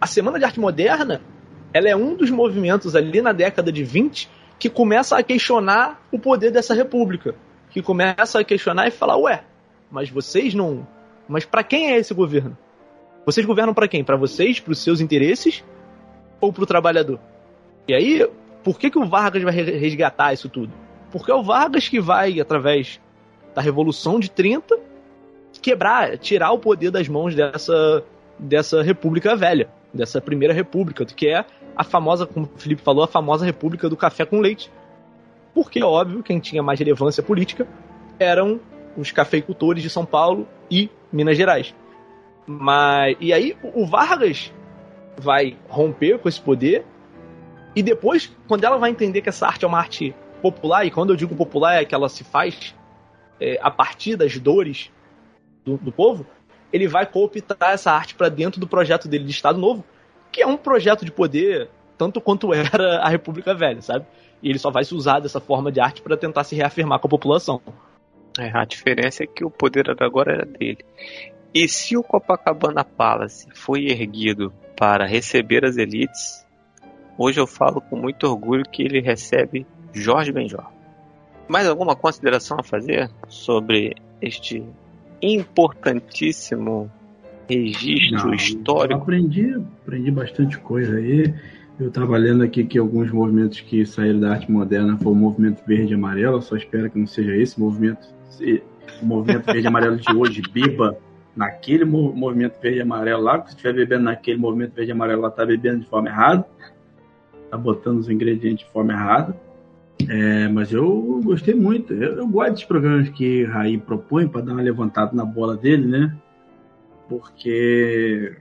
A Semana de Arte Moderna, ela é um dos movimentos ali na década de 20 que começa a questionar o poder dessa república, que começa a questionar e falar, ué, mas vocês não, mas para quem é esse governo? Vocês governam para quem? Para vocês, para os seus interesses ou para o trabalhador? E aí, por que, que o Vargas vai resgatar isso tudo? Porque é o Vargas que vai, através da Revolução de 30, quebrar, tirar o poder das mãos dessa, dessa República Velha, dessa Primeira República, que é a famosa, como o Felipe falou, a famosa República do Café com Leite. Porque, óbvio, quem tinha mais relevância política eram os cafeicultores de São Paulo e Minas Gerais. Mas e aí o Vargas vai romper com esse poder e depois, quando ela vai entender que essa arte é uma arte popular, e quando eu digo popular é que ela se faz é, a partir das dores do, do povo, ele vai cooptar essa arte para dentro do projeto dele de Estado Novo, que é um projeto de poder tanto quanto era a República Velha, sabe? E ele só vai se usar dessa forma de arte para tentar se reafirmar com a população. É, a diferença é que o poder agora era dele. E se o Copacabana Palace foi erguido para receber as elites, hoje eu falo com muito orgulho que ele recebe Jorge Benjor. Mais alguma consideração a fazer sobre este importantíssimo registro Não, histórico? Aprendi, aprendi bastante coisa aí. Eu estava lendo aqui que alguns movimentos que saíram da arte moderna foi o movimento verde e amarelo. Eu só espero que não seja esse movimento. O movimento verde e amarelo de hoje beba naquele movimento verde e amarelo lá, se estiver bebendo naquele movimento verde e amarelo lá, tá bebendo de forma errada, tá botando os ingredientes de forma errada. É, mas eu gostei muito. Eu, eu gosto dos programas que Raí propõe para dar uma levantada na bola dele, né? Porque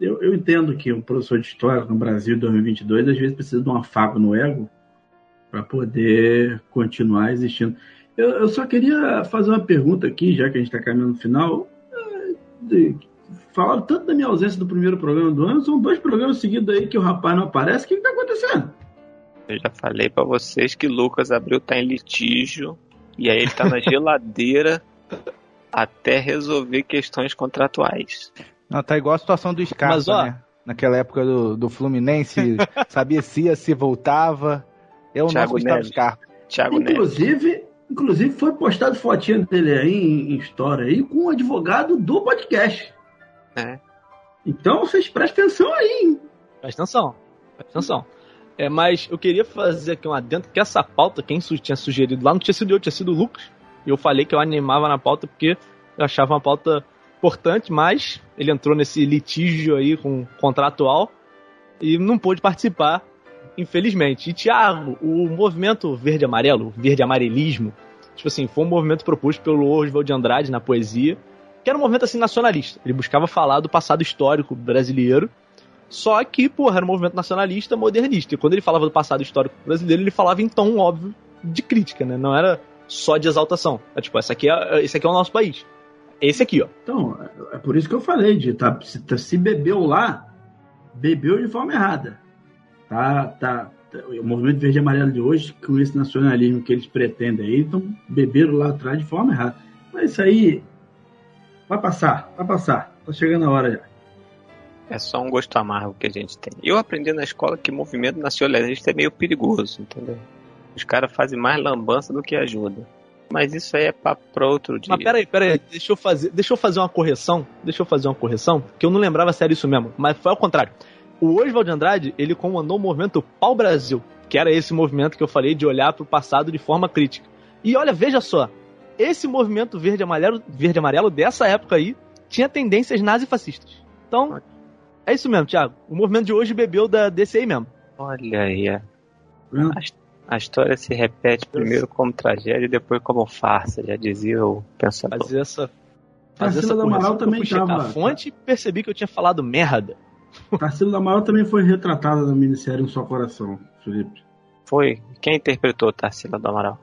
eu, eu, entendo que um professor de história no Brasil 2022 às vezes precisa de um afago no ego para poder continuar existindo. Eu, eu, só queria fazer uma pergunta aqui, já que a gente está caminhando no final falaram tanto da minha ausência do primeiro programa do ano, são dois programas seguidos aí que o rapaz não aparece. O que, está acontecendo? Eu já falei para vocês que Lucas Abreu tá em litígio e aí ele tá na geladeira até resolver questões contratuais. Não, tá igual a situação do Scarpa, Mas, ó, né? Naquela época do, do Fluminense, sabia se ia, se voltava. É o Thiago nosso Gustavo Scarpa. Thiago Inclusive, Neves. Inclusive foi postado fotinha dele aí em, em história aí com o advogado do podcast. É. Então vocês prestem atenção aí, hein? Presta atenção. Presta atenção. É, mas eu queria fazer aqui um adendo que essa pauta, quem tinha sugerido lá, não tinha sido eu, tinha sido o Lucas. E eu falei que eu animava na pauta porque eu achava uma pauta importante, mas ele entrou nesse litígio aí com contratual e não pôde participar infelizmente. E, Thiago, o movimento verde-amarelo, verde-amarelismo, tipo assim, foi um movimento proposto pelo Oswald de Andrade na poesia, que era um movimento assim nacionalista. Ele buscava falar do passado histórico brasileiro, só que, porra, era um movimento nacionalista modernista. E quando ele falava do passado histórico brasileiro, ele falava em tom óbvio de crítica, né? Não era só de exaltação. É tipo, esse aqui é, esse aqui é o nosso país. Esse aqui, ó. Então, é por isso que eu falei, de tá, se, se bebeu lá, bebeu de forma errada tá, tá, o movimento verde e amarelo de hoje, com esse nacionalismo que eles pretendem aí, então beberam lá atrás de forma errada. Mas isso aí vai passar, vai passar. Tá chegando a hora já. É só um gosto amargo que a gente tem. Eu aprendi na escola que movimento nacionalista é meio perigoso, entendeu? Os caras fazem mais lambança do que ajuda. Mas isso aí é papo pra outro dia. Mas peraí, peraí, deixa eu, fazer, deixa eu fazer uma correção. Deixa eu fazer uma correção, que eu não lembrava se era isso mesmo. Mas foi ao contrário. O Oswald de Andrade, ele comandou o movimento Pau Brasil, que era esse movimento que eu falei de olhar pro passado de forma crítica. E olha, veja só, esse movimento verde amarelo, verde amarelo dessa época aí tinha tendências nazifascistas. Então, é isso mesmo, Thiago. O movimento de hoje bebeu da, desse aí mesmo. Olha aí. A, a história se repete primeiro como tragédia e depois como farsa, já dizia o pensador. Fazer essa. Essa do Amaral também fui checar tava. a fonte e percebi que eu tinha falado merda. Tarsila do Amaral também foi retratada na minissérie Um Só Coração, Felipe. Foi. Quem interpretou Tarsila do Amaral?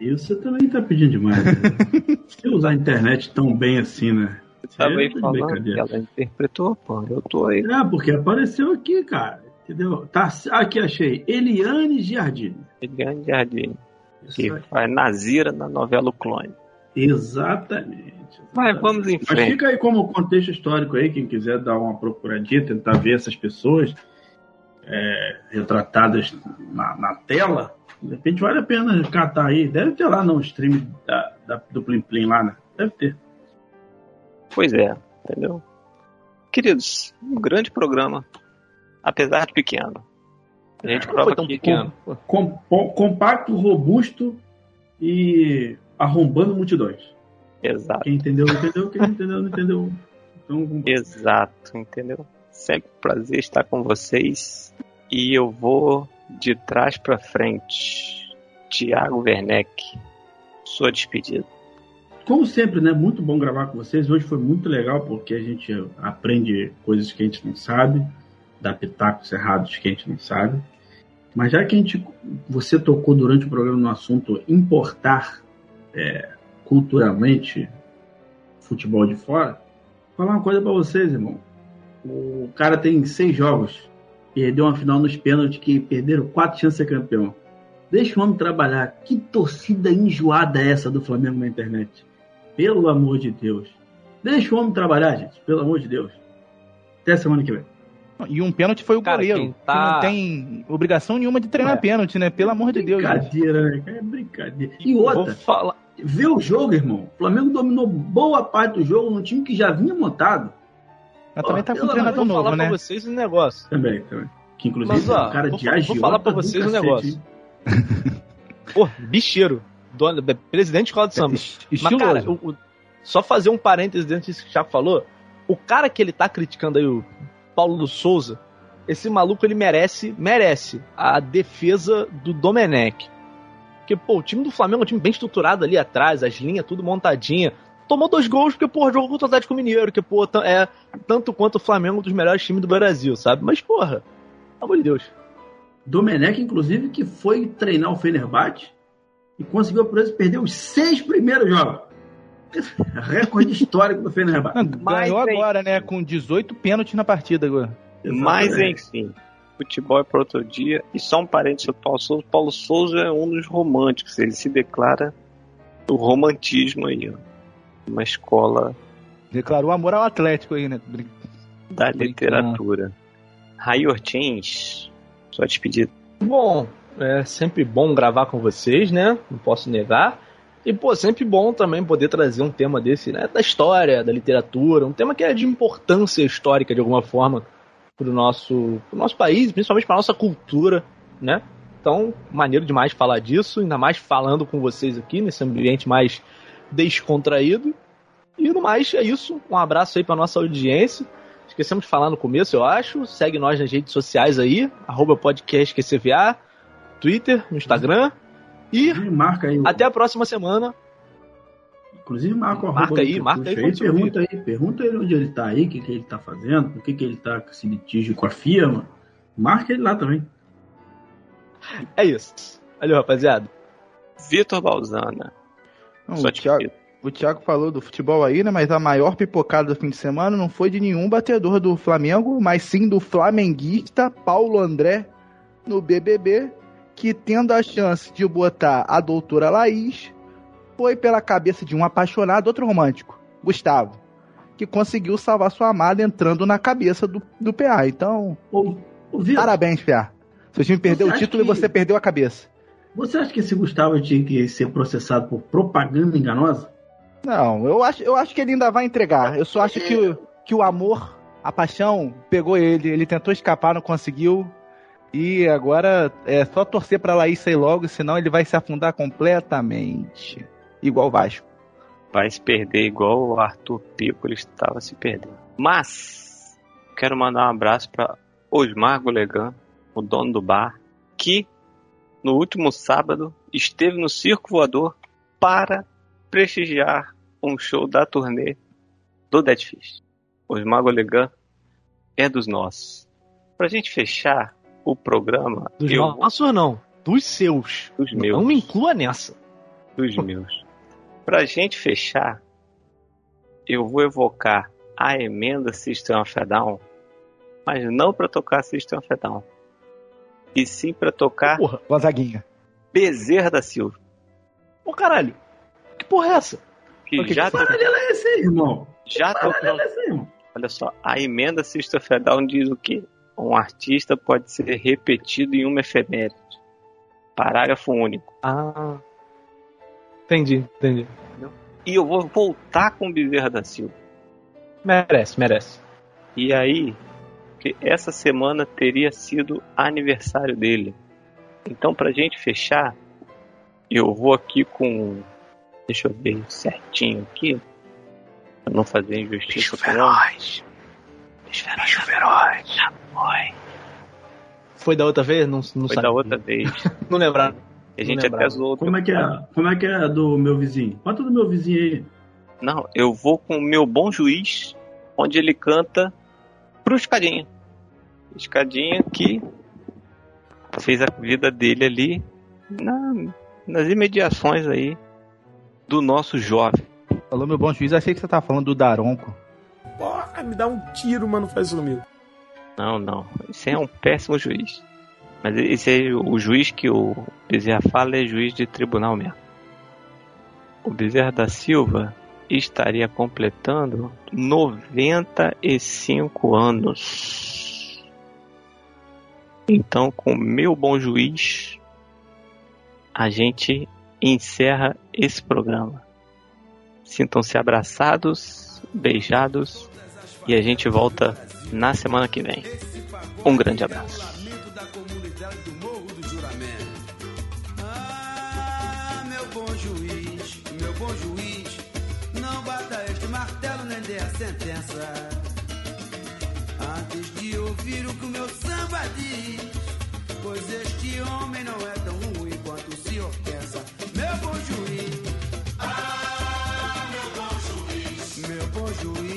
Você também tá pedindo demais. Né? Se usar a internet tão bem assim, né? Você tava É, aí de falando que ela interpretou, pô. Eu tô aí. É, porque apareceu aqui, cara. Entendeu? Tá, aqui achei. Eliane Giardini. Eliane que Isso aí. faz Nazira na novela O Clone. Exatamente. Mas vamos em Mas frente. fica aí como contexto histórico aí, quem quiser dar uma procuradinha, tentar ver essas pessoas é, retratadas na, na tela, de repente vale a pena catar aí. Deve ter lá no stream da, da- do Plim Plim lá, né? Deve ter. Pois é, entendeu? Queridos, um grande programa, apesar de pequeno. A gente Não prova que pequeno. Pô. Com- com- compacto, robusto e arrombando multidões. Exato, Quem entendeu, entendeu. Quem não entendeu, não entendeu. Então, exato, entendeu? Sempre um prazer estar com vocês. E eu vou de trás pra frente. Tiago Werneck, sua despedida. Como sempre, né? Muito bom gravar com vocês. Hoje foi muito legal porque a gente aprende coisas que a gente não sabe, dá pitacos errados que a gente não sabe. Mas já que a gente, você tocou durante o programa no assunto importar é, culturalmente futebol de fora, falar uma coisa para vocês, irmão. O cara tem seis jogos, perdeu uma final nos pênaltis que perderam quatro chances de ser campeão. Deixa o homem trabalhar. Que torcida enjoada é essa do Flamengo na internet? Pelo amor de Deus. Deixa o homem trabalhar, gente. Pelo amor de Deus. Até semana que vem. E um pênalti foi o Cara, goleiro. quem que tá- não tem obrigação nenhuma de treinar É. pênalti, né? Pelo amor de Deus. gente. Brincadeira, né? É brincadeira. E outra, falar. vê o jogo, irmão. O Flamengo dominou boa parte do jogo num time que já vinha montado. Mas também tá com um treinador Vou falar novo, né? pra vocês um negócio. Também, também. Que inclusive Mas, ó, é um cara vou de fa- vou agiota falar pra vocês um negócio. Pô, bicheiro. Dono, presidente de escola de samba. Es- Mas, cara, o- o- só fazer um parênteses dentro disso que o Thiago falou. O cara que ele tá criticando aí, o Paulo Souza, esse maluco ele merece, merece a defesa do Domenech. Porque, pô, o time do Flamengo é um time bem estruturado ali atrás, as linhas tudo montadinha. Tomou dois gols porque, pô, jogou contra o Atlético Mineiro, que, t- é tanto quanto o Flamengo um dos melhores times do Brasil, sabe? Mas, porra, pelo amor de Deus. Domenech, inclusive, que foi treinar o Fenerbahçe e conseguiu, por isso, perder os seis primeiros jogos. Recorde histórico do Fenerbahçe. Ganhou Mas, agora, né? Com 18 pênaltis na partida agora. Mas Exatamente. enfim, futebol é para outro dia. E só um parênteses do Paulo Souza. Paulo Souza é um dos românticos. Ele se declara o romantismo aí, ó. Uma escola Declarou amor ao Atlético aí, né? Brin- da literatura. Ray Ortins, sua despedida. Bom, é sempre bom gravar com vocês, né? Não posso negar. E, pô, sempre bom também poder trazer um tema desse, né? Da história, da literatura, um tema que é de importância histórica, de alguma forma, pro nosso, pro nosso país, principalmente pra nossa cultura, né? Então, maneiro demais falar disso, ainda mais falando com vocês aqui, nesse ambiente mais descontraído. E no mais, é isso. Um abraço aí pra nossa audiência. Esquecemos de falar no começo, eu acho. Segue nós nas redes sociais aí, arroba podcastqcva, Twitter, no Instagram. E aí. o- até a próxima semana. Inclusive, marca o Marca aí, marca aí você pergunta aí, pergunta ele onde ele tá aí, o que, que ele tá fazendo, por que, que ele tá com esse litígio com a firma. Marca ele lá também. É isso. Valeu, rapaziada. Vitor Balzana, Não, sua o, Thiago, o Thiago falou do futebol aí, né? Mas a maior pipocada do fim de semana não foi de nenhum batedor do Flamengo, mas sim do flamenguista Paulo André no BBB, que tendo a chance de botar a doutora Laís, foi pela cabeça de um apaixonado, outro romântico, Gustavo. que conseguiu salvar sua amada entrando na cabeça do, do PA. Então, Ô, parabéns, PA. Seu time perdeu Você o título que- e você perdeu a cabeça. Você acha que esse Gustavo tinha que ser processado por propaganda enganosa? Não, eu acho, eu acho que ele ainda vai entregar. Eu só acho que, o- que o amor, a paixão, pegou ele. Ele tentou escapar, não conseguiu. E agora é só torcer pra Laís sair logo, senão ele vai se afundar completamente. Igual o Vasco. Vai se perder igual o Arthur Pico ele estava se perdendo. Mas quero mandar um abraço para Osmar Golegan, o dono do bar, que no último sábado esteve no Circo Voador para prestigiar um show da turnê do Dead Fish. Osmar Golegan é dos nossos. Pra gente fechar o programa, Dos eu nossos não, dos seus. dos meus. Não me inclua nessa. dos meus. Pra gente fechar, eu vou evocar a emenda System of a Down, mas não pra tocar System of a Down, e sim pra tocar Porra, Gonzaguinha. Bezerra da Silva, ô caralho. Que porra é essa? que O que já, que to- Paralelo é esse aí, irmão. já tocou. Paralelo é esse aí, irmão. Olha só, a emenda a Down diz o quê? Um artista pode ser repetido em uma efeméride. Parágrafo único. Ah. Entendi, entendi. E eu vou voltar com Bezerra da Silva. Merece, merece. E aí, que essa semana teria sido aniversário dele. Então, pra gente fechar, eu vou aqui com. Deixa eu ver certinho aqui. Pra não fazer injustiça com o homem. Bicho feroz. Já foi. Foi da outra vez? Não, não Foi sabe. da outra vez. Não lembrar. A gente Não até lembrava. zoou. Como é que é? Como é que é do meu vizinho? Bota do meu vizinho aí. Não, eu vou com o meu bom juiz, onde ele canta pro Escadinha. Escadinha que fez a vida dele ali na- nas imediações aí do nosso jovem. Falou meu bom juiz, achei que você tava falando do Daronco. Porra, me dá um tiro, mas não faz isso comigo. Não, não. Esse é um péssimo juiz. Mas esse é o juiz que o Bezerra fala é juiz de tribunal mesmo. O Bezerra da Silva estaria completando 95 anos. Então, com meu bom juiz, a gente encerra esse programa. Sintam-se abraçados, beijados e a gente volta na semana que vem. Um grande abraço. Ouvir o que o meu samba diz, pois este homem não é tão ruim quanto o senhor pensa. Meu bom juiz. Ah, meu bom juiz, meu bom juiz.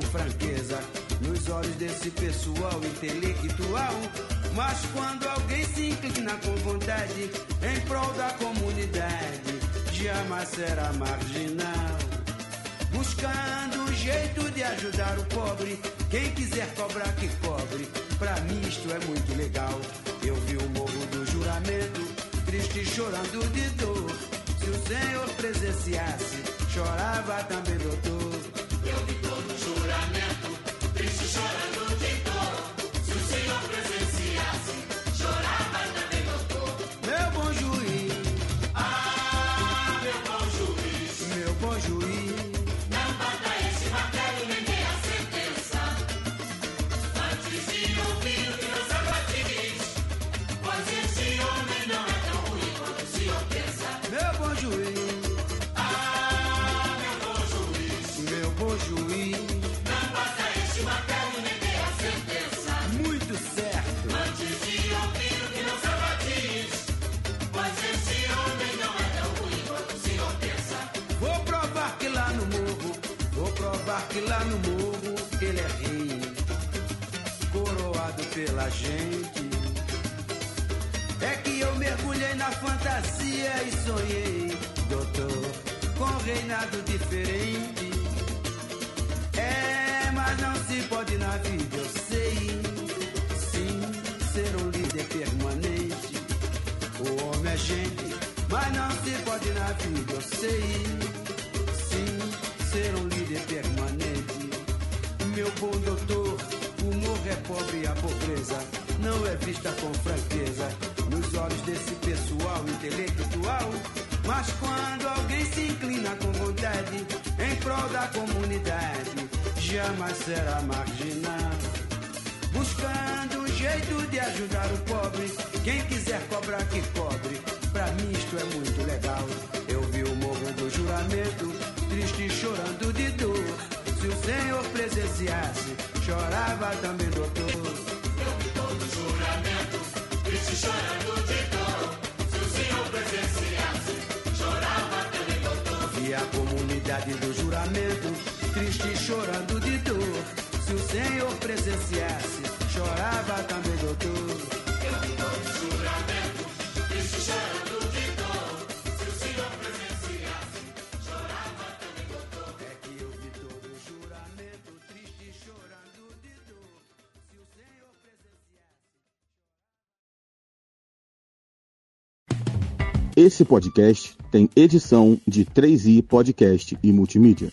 Com franqueza nos olhos desse pessoal intelectual. Mas quando alguém se inclina com vontade em prol da comunidade, jamais será marginal buscando um jeito de ajudar o pobre. Quem quiser cobrar que cobre, pra mim isto é muito legal. Eu vi o morro do juramento, triste chorando de dor. Se o Senhor presenciasse, chorava também, doutor. No morro ele é rei, coroado pela gente. É que eu mergulhei na fantasia e sonhei, doutor, com um reinado diferente. É, mas não se pode na vida, eu sei. Sim, ser um líder permanente. O homem é gente, mas não se pode na vida, eu sei. É pobre a pobreza não é vista com franqueza nos olhos desse pessoal intelectual. Mas quando alguém se inclina com vontade em prol da comunidade, jamais será marginal. Buscando um jeito de ajudar o pobre, quem quiser cobrar que cobre. Pra mim isto é muito legal. Eu vi o morro do juramento, triste chorando de dor. Se o Senhor presenciasse, chorava também, doutor. Eu vi todo o juramento, triste e chorando de dor. Se o Senhor presenciasse, chorava também, doutor. Vi a comunidade do juramento, triste e chorando de dor. Se o Senhor presenciasse, chorava também, doutor. Esse podcast tem edição de 3i Podcast e Multimídia.